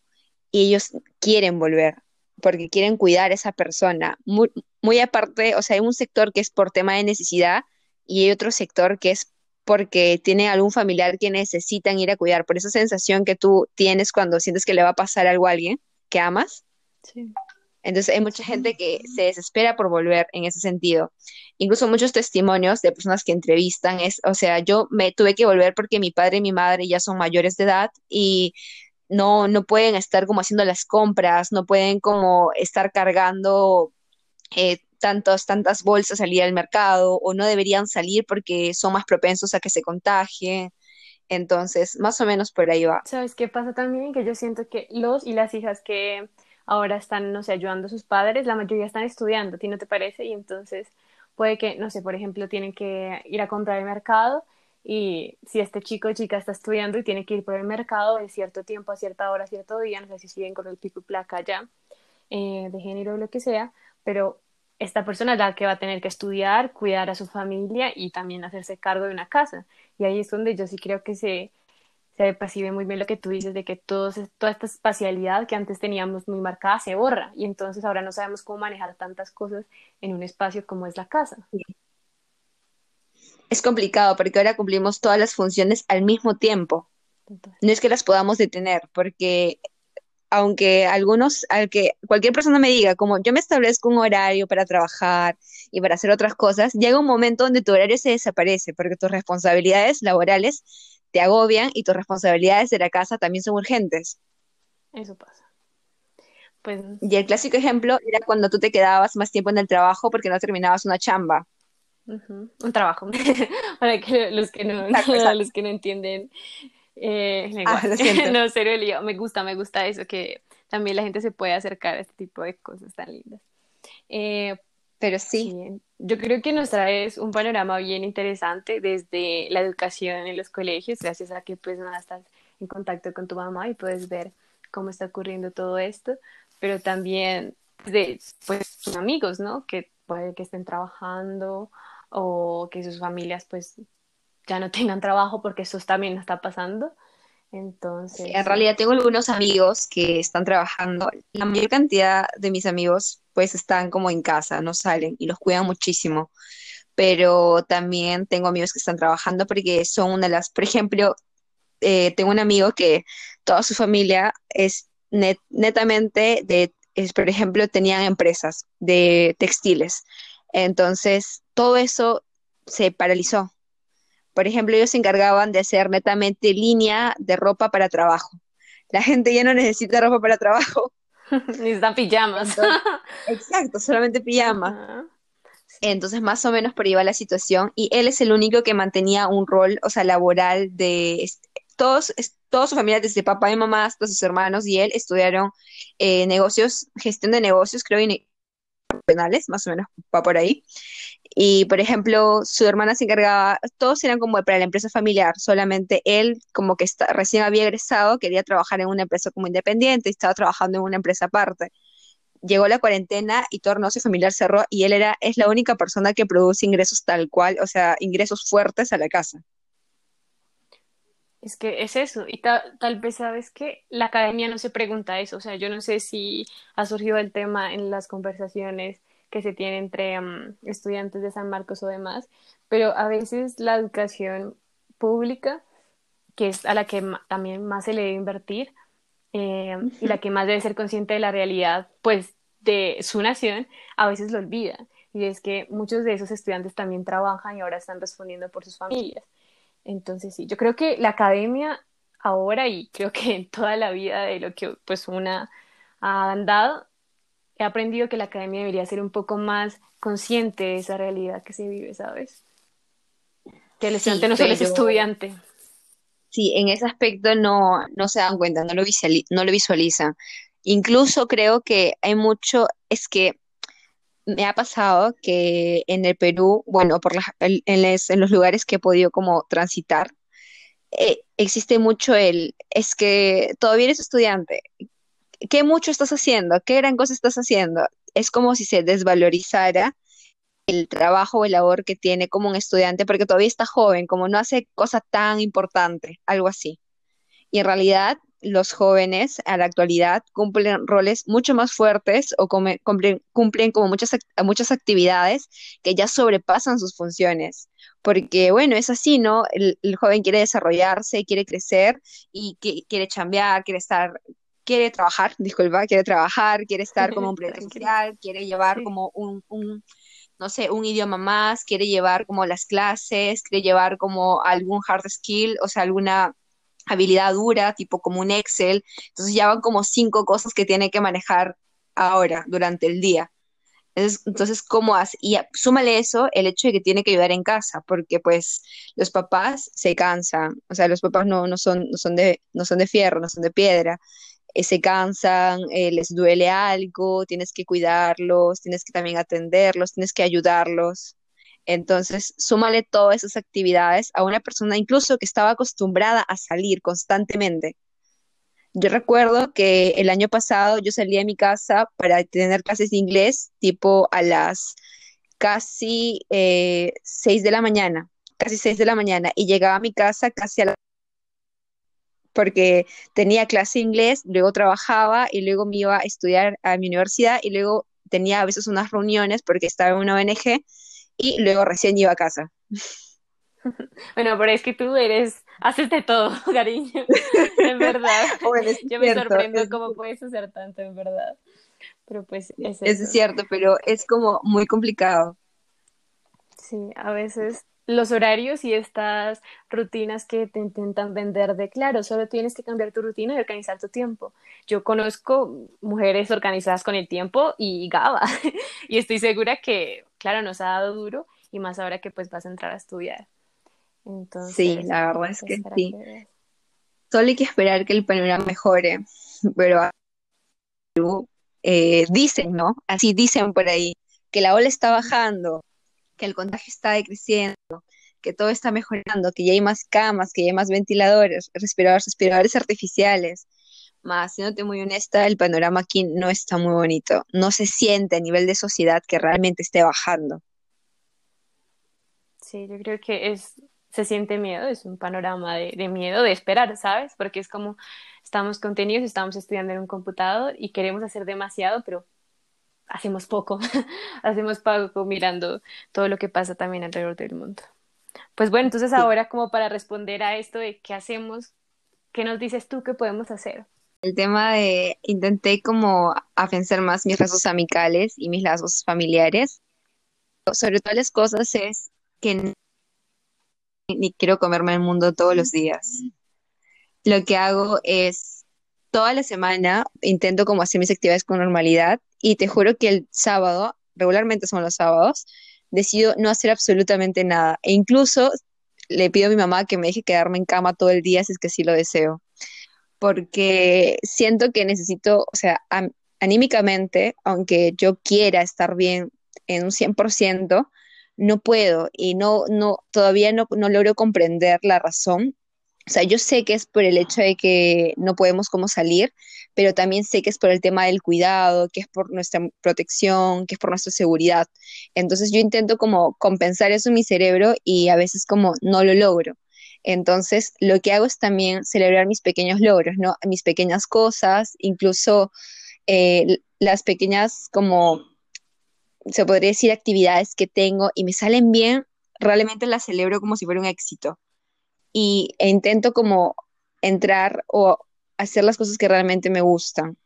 D: y ellos quieren volver porque quieren cuidar a esa persona. Muy, aparte, o sea, hay un sector que es por tema de necesidad y hay otro sector que es porque tiene algún familiar que necesitan ir a cuidar, por esa sensación que tú tienes cuando sientes que le va a pasar algo a alguien que amas. Sí. Entonces hay mucha gente que se desespera por volver en ese sentido. Incluso muchos testimonios de personas que entrevistan es, o sea, yo me tuve que volver porque mi padre y mi madre ya son mayores de edad y no, no pueden estar como haciendo las compras, no pueden como estar cargando eh, tantos, tantas bolsas salir al mercado o no deberían salir porque son más propensos a que se contagien. Entonces, más o menos por ahí va.
A: ¿Sabes qué pasa también? Que yo siento que los y las hijas que ahora están, no sé, ayudando a sus padres, la mayoría están estudiando, ¿a ti no te parece? Y entonces puede que, no sé, por ejemplo, tienen que ir a comprar el mercado y si este chico o chica está estudiando y tiene que ir por el mercado de cierto tiempo a cierta hora, a cierto día, no sé si siguen con el pico y placa ya, eh, de género o lo que sea, pero esta persona es que va a tener que estudiar, cuidar a su familia y también hacerse cargo de una casa. Y ahí es donde yo sí creo que se, se percibe muy bien lo que tú dices de que toda esta espacialidad que antes teníamos muy marcada se borra y entonces ahora no sabemos cómo manejar tantas cosas en un espacio como es la casa.
D: Es complicado porque ahora cumplimos todas las funciones al mismo tiempo. No es que las podamos detener, porque aunque algunos, al que cualquier persona me diga, como yo me establezco un horario para trabajar y para hacer otras cosas, llega un momento donde tu horario se desaparece porque tus responsabilidades laborales te agobian y tus responsabilidades de la casa también son urgentes.
A: Eso pasa. Pues...
D: Y el clásico ejemplo era cuando tú te quedabas más tiempo en el trabajo porque no terminabas una chamba.
A: Un trabajo. Para que los que no, los que no entienden eh, ah, no, serio, lío. Me gusta, me gusta eso, que también la gente se puede acercar a este tipo de cosas tan lindas. Eh,
D: pero sí.
A: Yo creo que nos traes un panorama bien interesante desde la educación en los colegios, gracias a que pues nada, estás en contacto con tu mamá y puedes ver cómo está ocurriendo todo esto, pero también de pues sus amigos, ¿no? Que puede que estén trabajando o que sus familias pues ya no tengan trabajo porque eso también está pasando. Entonces.
D: en realidad tengo algunos amigos que están trabajando. La mayor cantidad de mis amigos, pues, están como en casa, no salen y los cuidan muchísimo. Pero también tengo amigos que están trabajando porque son una de las, por ejemplo, eh, tengo un amigo que toda su familia es netamente de, por ejemplo, tenían empresas de textiles. Entonces, todo eso se paralizó por ejemplo, ellos se encargaban de hacer netamente línea de ropa para trabajo. La gente ya no necesita ropa para trabajo.
A: Necesitan pijamas.
D: exacto, solamente pijamas. Entonces, más o menos por ahí va la situación. Y él es el único que mantenía un rol, o sea, laboral de todos, toda su familia, desde papá y mamá hasta sus hermanos y él, estudiaron eh, negocios, gestión de negocios, creo, y penales, más o menos va por ahí. Y, por ejemplo, su hermana se encargaba, todos eran como para la empresa familiar, solamente él, como que está, recién había egresado, quería trabajar en una empresa como independiente, y estaba trabajando en una empresa aparte. Llegó la cuarentena y todo negocio familiar cerró y él era, es la única persona que produce ingresos tal cual, o sea, ingresos fuertes a la casa.
A: Es que es eso, y tal vez sabes que la academia no se pregunta eso, o sea, yo no sé si ha surgido el tema en las conversaciones que se tiene entre mm, estudiantes de San Marcos o demás, pero a veces la educación pública, que es a la que también más se le debe invertir eh, y la que más debe ser consciente de la realidad, pues, de su nación, a veces lo olvida. Y es que muchos de esos estudiantes también trabajan y ahora están respondiendo por sus familias. Entonces, sí, yo creo que la academia ahora y creo que en toda la vida de lo que pues una ha andado he aprendido que la academia debería ser un poco más consciente de esa realidad que se vive, ¿sabes? Que el estudiante no solo es estudiante.
D: Sí, en ese aspecto no, no se dan cuenta, no lo, no lo visualizan. Incluso creo que hay mucho, es que me ha pasado que en el Perú, bueno, por en, en, los lugares que he podido como transitar, eh, existe mucho el, es que todavía eres estudiante, ¿qué mucho estás haciendo? ¿Qué gran cosa estás haciendo? Es como si se desvalorizara el trabajo o el labor que tiene como un estudiante porque todavía está joven, como no hace cosa tan importante, algo así. Y en realidad los jóvenes a la actualidad cumplen roles mucho más fuertes o cumplen, como muchas, muchas actividades que ya sobrepasan sus funciones. Porque bueno, es así, ¿no? El, joven quiere desarrollarse, quiere crecer y quiere chambear, quiere estar quiere trabajar, disculpa, quiere trabajar, quiere estar como un proyecto social, quiere llevar como un, un, no sé, un idioma más, quiere llevar como las clases, quiere llevar como algún hard skill, o sea, alguna habilidad dura, tipo como un Excel. Entonces ya van como cinco cosas que tiene que manejar ahora, durante el día. Entonces, ¿cómo hace? Y súmale eso el hecho de que tiene que ayudar en casa, porque pues los papás se cansan, o sea, los papás no, no, son, no, son, de, no son de fierro, no son de piedra, eh, se cansan, eh, les duele algo, tienes que cuidarlos, tienes que también atenderlos, tienes que ayudarlos. Entonces, súmale todas esas actividades a una persona incluso que estaba acostumbrada a salir constantemente. Yo recuerdo que el año pasado yo salí de mi casa para tener clases de inglés tipo a las casi eh, 6 de la mañana, casi 6 de la mañana, y llegaba a mi casa casi a la porque tenía clase de inglés, luego trabajaba y luego me iba a estudiar a mi universidad y luego tenía a veces unas reuniones porque estaba en una ONG y luego recién iba a casa.
A: Bueno, pero es que tú eres, haces de todo, cariño, en verdad. Yo me sorprendo cómo puedes hacer tanto, en verdad. Pero pues
D: es, es cierto, pero es como muy complicado.
A: Sí, a veces los horarios y estas rutinas que te intentan vender de claro, solo tienes que cambiar tu rutina y organizar tu tiempo. Yo conozco mujeres organizadas con el tiempo y gaba, y estoy segura que, claro, nos ha dado duro y más ahora que pues vas a entrar a estudiar.
D: Entonces, sí, la verdad es que sí. Solo hay que esperar que el panorama mejore, pero eh, dicen, ¿no? Así dicen por ahí, que la ola está bajando, que el contagio está decreciendo, que todo está mejorando, que ya hay más camas, que ya hay más ventiladores, respiradores, respiradores artificiales. Más, siéndote muy honesta, el panorama aquí no está muy bonito. No se siente a nivel de sociedad que realmente esté bajando.
A: Sí, yo creo que es, se siente miedo, es un panorama de, de miedo, de esperar, ¿sabes? Porque es como estamos contenidos, estamos estudiando en un computador y queremos hacer demasiado, pero hacemos poco, hacemos poco mirando todo lo que pasa también alrededor del mundo. Pues bueno, entonces ahora como para responder a esto de qué hacemos, ¿qué nos dices tú que podemos hacer?
D: El tema de intenté como afianzar más mis lazos amicales y mis lazos familiares. Sobre todas las cosas es que ni quiero comerme el mundo todos los días. Lo que hago es toda la semana intento como hacer mis actividades con normalidad y te juro que el sábado, regularmente son los sábados, decido no hacer absolutamente nada. E incluso le pido a mi mamá que me deje quedarme en cama todo el día si es que sí lo deseo. Porque siento que necesito, o sea, anímicamente, aunque yo quiera estar bien en un 100%, no puedo y no, no, todavía no, no logro comprender la razón o sea, yo sé que es por el hecho de que no podemos como salir, pero también sé que es por el tema del cuidado, que es por nuestra protección, que es por nuestra seguridad. Entonces yo intento como compensar eso en mi cerebro y a veces como no lo logro. Entonces lo que hago es también celebrar mis pequeños logros, ¿no? Mis pequeñas cosas, incluso eh, las pequeñas como, se podría decir, actividades que tengo y me salen bien, realmente las celebro como si fuera un éxito y, e intento como entrar o hacer las cosas que realmente me gustan.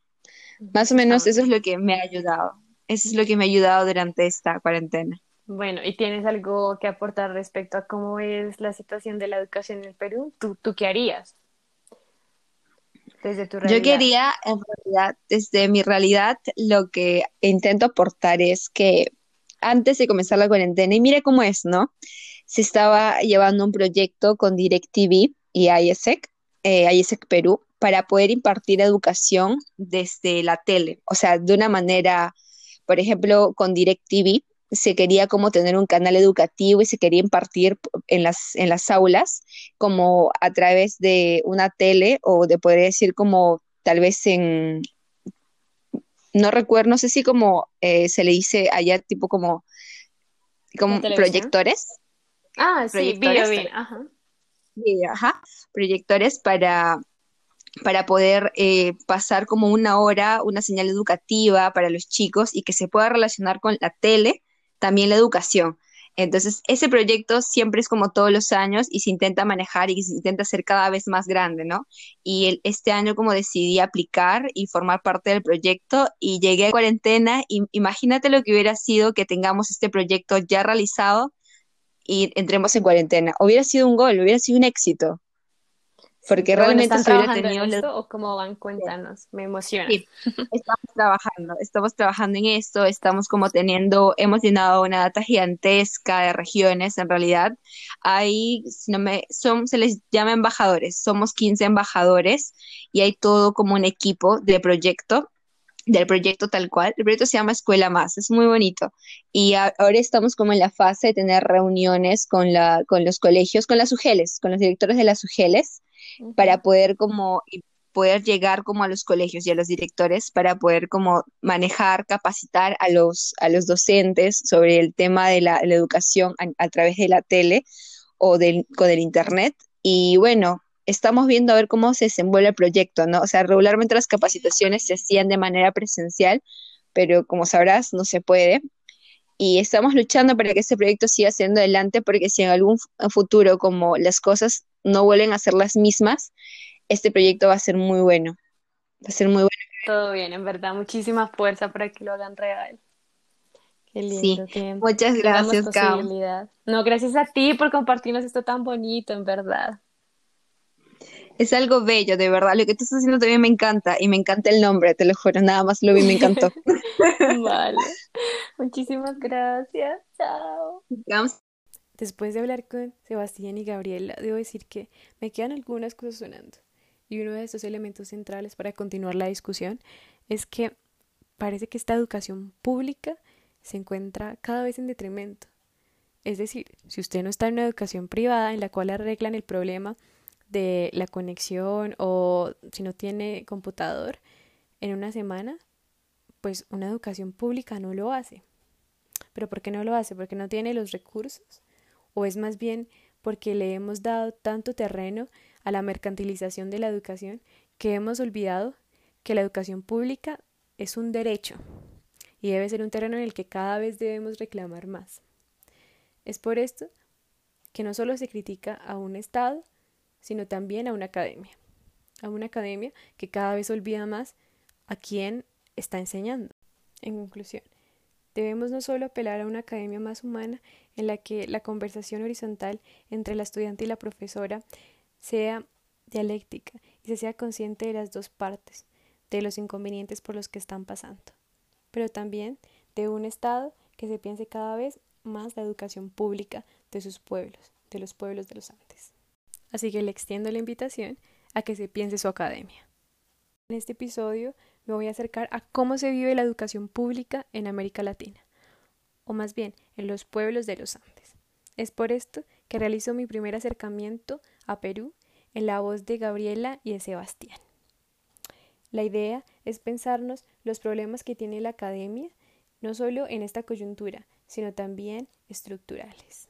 D: Más o menos eso es lo que me ha ayudado. Eso es lo que me ha ayudado durante esta cuarentena.
A: Bueno, ¿y tienes algo que aportar respecto a cómo es la situación de la educación en el Perú? ¿Tú, tú qué harías? Desde tu realidad.
D: Yo quería, en realidad, desde mi realidad, lo que intento aportar es que antes de comenzar la cuarentena, y mire cómo es, ¿no? Se estaba llevando un proyecto con DirecTV y IESEC, eh, IESEC Perú, para poder impartir educación desde la tele, o sea, de una manera, por ejemplo, con DirecTV se quería como tener un canal educativo y se quería impartir en las, en las aulas como a través de una tele o de poder decir como tal vez en, no recuerdo, no sé si como eh, se le dice allá tipo como, como proyectores.
A: Ah, sí, proyectores, ajá.
D: ajá, proyectores para, para poder eh, pasar como una hora, una señal educativa para los chicos y que se pueda relacionar con la tele, también la educación. Entonces, ese proyecto siempre es como todos los años y se intenta manejar y se intenta hacer cada vez más grande, ¿no? Y este año como decidí aplicar y formar parte del proyecto y llegué a cuarentena y imagínate lo que hubiera sido que tengamos este proyecto ya realizado y entremos en cuarentena. Hubiera sido un gol, hubiera sido un éxito. porque realmente
E: se hubiera tenido esto, o cómo van cuéntanos me emociona
D: sí, estamos trabajando estamos trabajando en esto estamos como teniendo hemos llenado una data gigantesca de regiones en realidad hay si no me son se les llama embajadores somos 15 embajadores y hay todo como un equipo de proyecto del proyecto tal cual. El proyecto se llama Escuela Más, es muy bonito. Y ahora estamos como en la fase de tener reuniones con, la, con los colegios, con las UGELES, con los directores de las UGELES, para poder como poder llegar como a los colegios y a los directores para poder como manejar, capacitar a los, a los docentes sobre el tema de la, educación a, través de la tele o del, con el internet. Y bueno, estamos viendo a ver cómo se desenvuelve el proyecto, ¿no? O sea, regularmente las capacitaciones se hacían de manera presencial, pero como sabrás, no se puede. Y estamos luchando para que ese proyecto siga siendo adelante, porque si en algún futuro, como las cosas no vuelven a ser las mismas, este proyecto va a ser muy bueno. Va a ser muy bueno.
E: Todo bien, en verdad, muchísima fuerza para que lo hagan real.
D: Qué lindo. Sí. Muchas gracias,
E: No, gracias a ti por compartirnos esto tan bonito, en verdad.
D: Es algo bello, de verdad. Lo que tú estás haciendo también me encanta y me encanta el nombre, te lo juro. Nada más lo vi, me encantó.
E: vale. Muchísimas gracias. Chao.
A: Después de hablar con Sebastián y Gabriela, debo decir que me quedan algunas cosas sonando. Y uno de estos elementos centrales para continuar la discusión es que parece que esta educación pública se encuentra cada vez en detrimento. Es decir, si usted no está en una educación privada en la cual arreglan el problema de la conexión o si no tiene computador en una semana, pues una educación pública no lo hace. ¿Pero por qué no lo hace? ¿Porque no tiene los recursos? ¿O es más bien porque le hemos dado tanto terreno a la mercantilización de la educación que hemos olvidado que la educación pública es un derecho y debe ser un terreno en el que cada vez debemos reclamar más? Es por esto que no solo se critica a un Estado, sino también a una academia, a una academia que cada vez olvida más a quién está enseñando. En conclusión, debemos no solo apelar a una academia más humana en la que la conversación horizontal entre la estudiante y la profesora sea dialéctica y se sea consciente de las dos partes, de los inconvenientes por los que están pasando, pero también de un Estado que se piense cada vez más la educación pública de sus pueblos, de los pueblos de los Andes así que le extiendo la invitación a que se piense su academia. En este episodio me voy a acercar a cómo se vive la educación pública en América Latina, o más bien en los pueblos de los Andes. Es por esto que realizo mi primer acercamiento a Perú en la voz de Gabriela y de Sebastián. La idea es pensarnos los problemas que tiene la academia, no solo en esta coyuntura, sino también estructurales.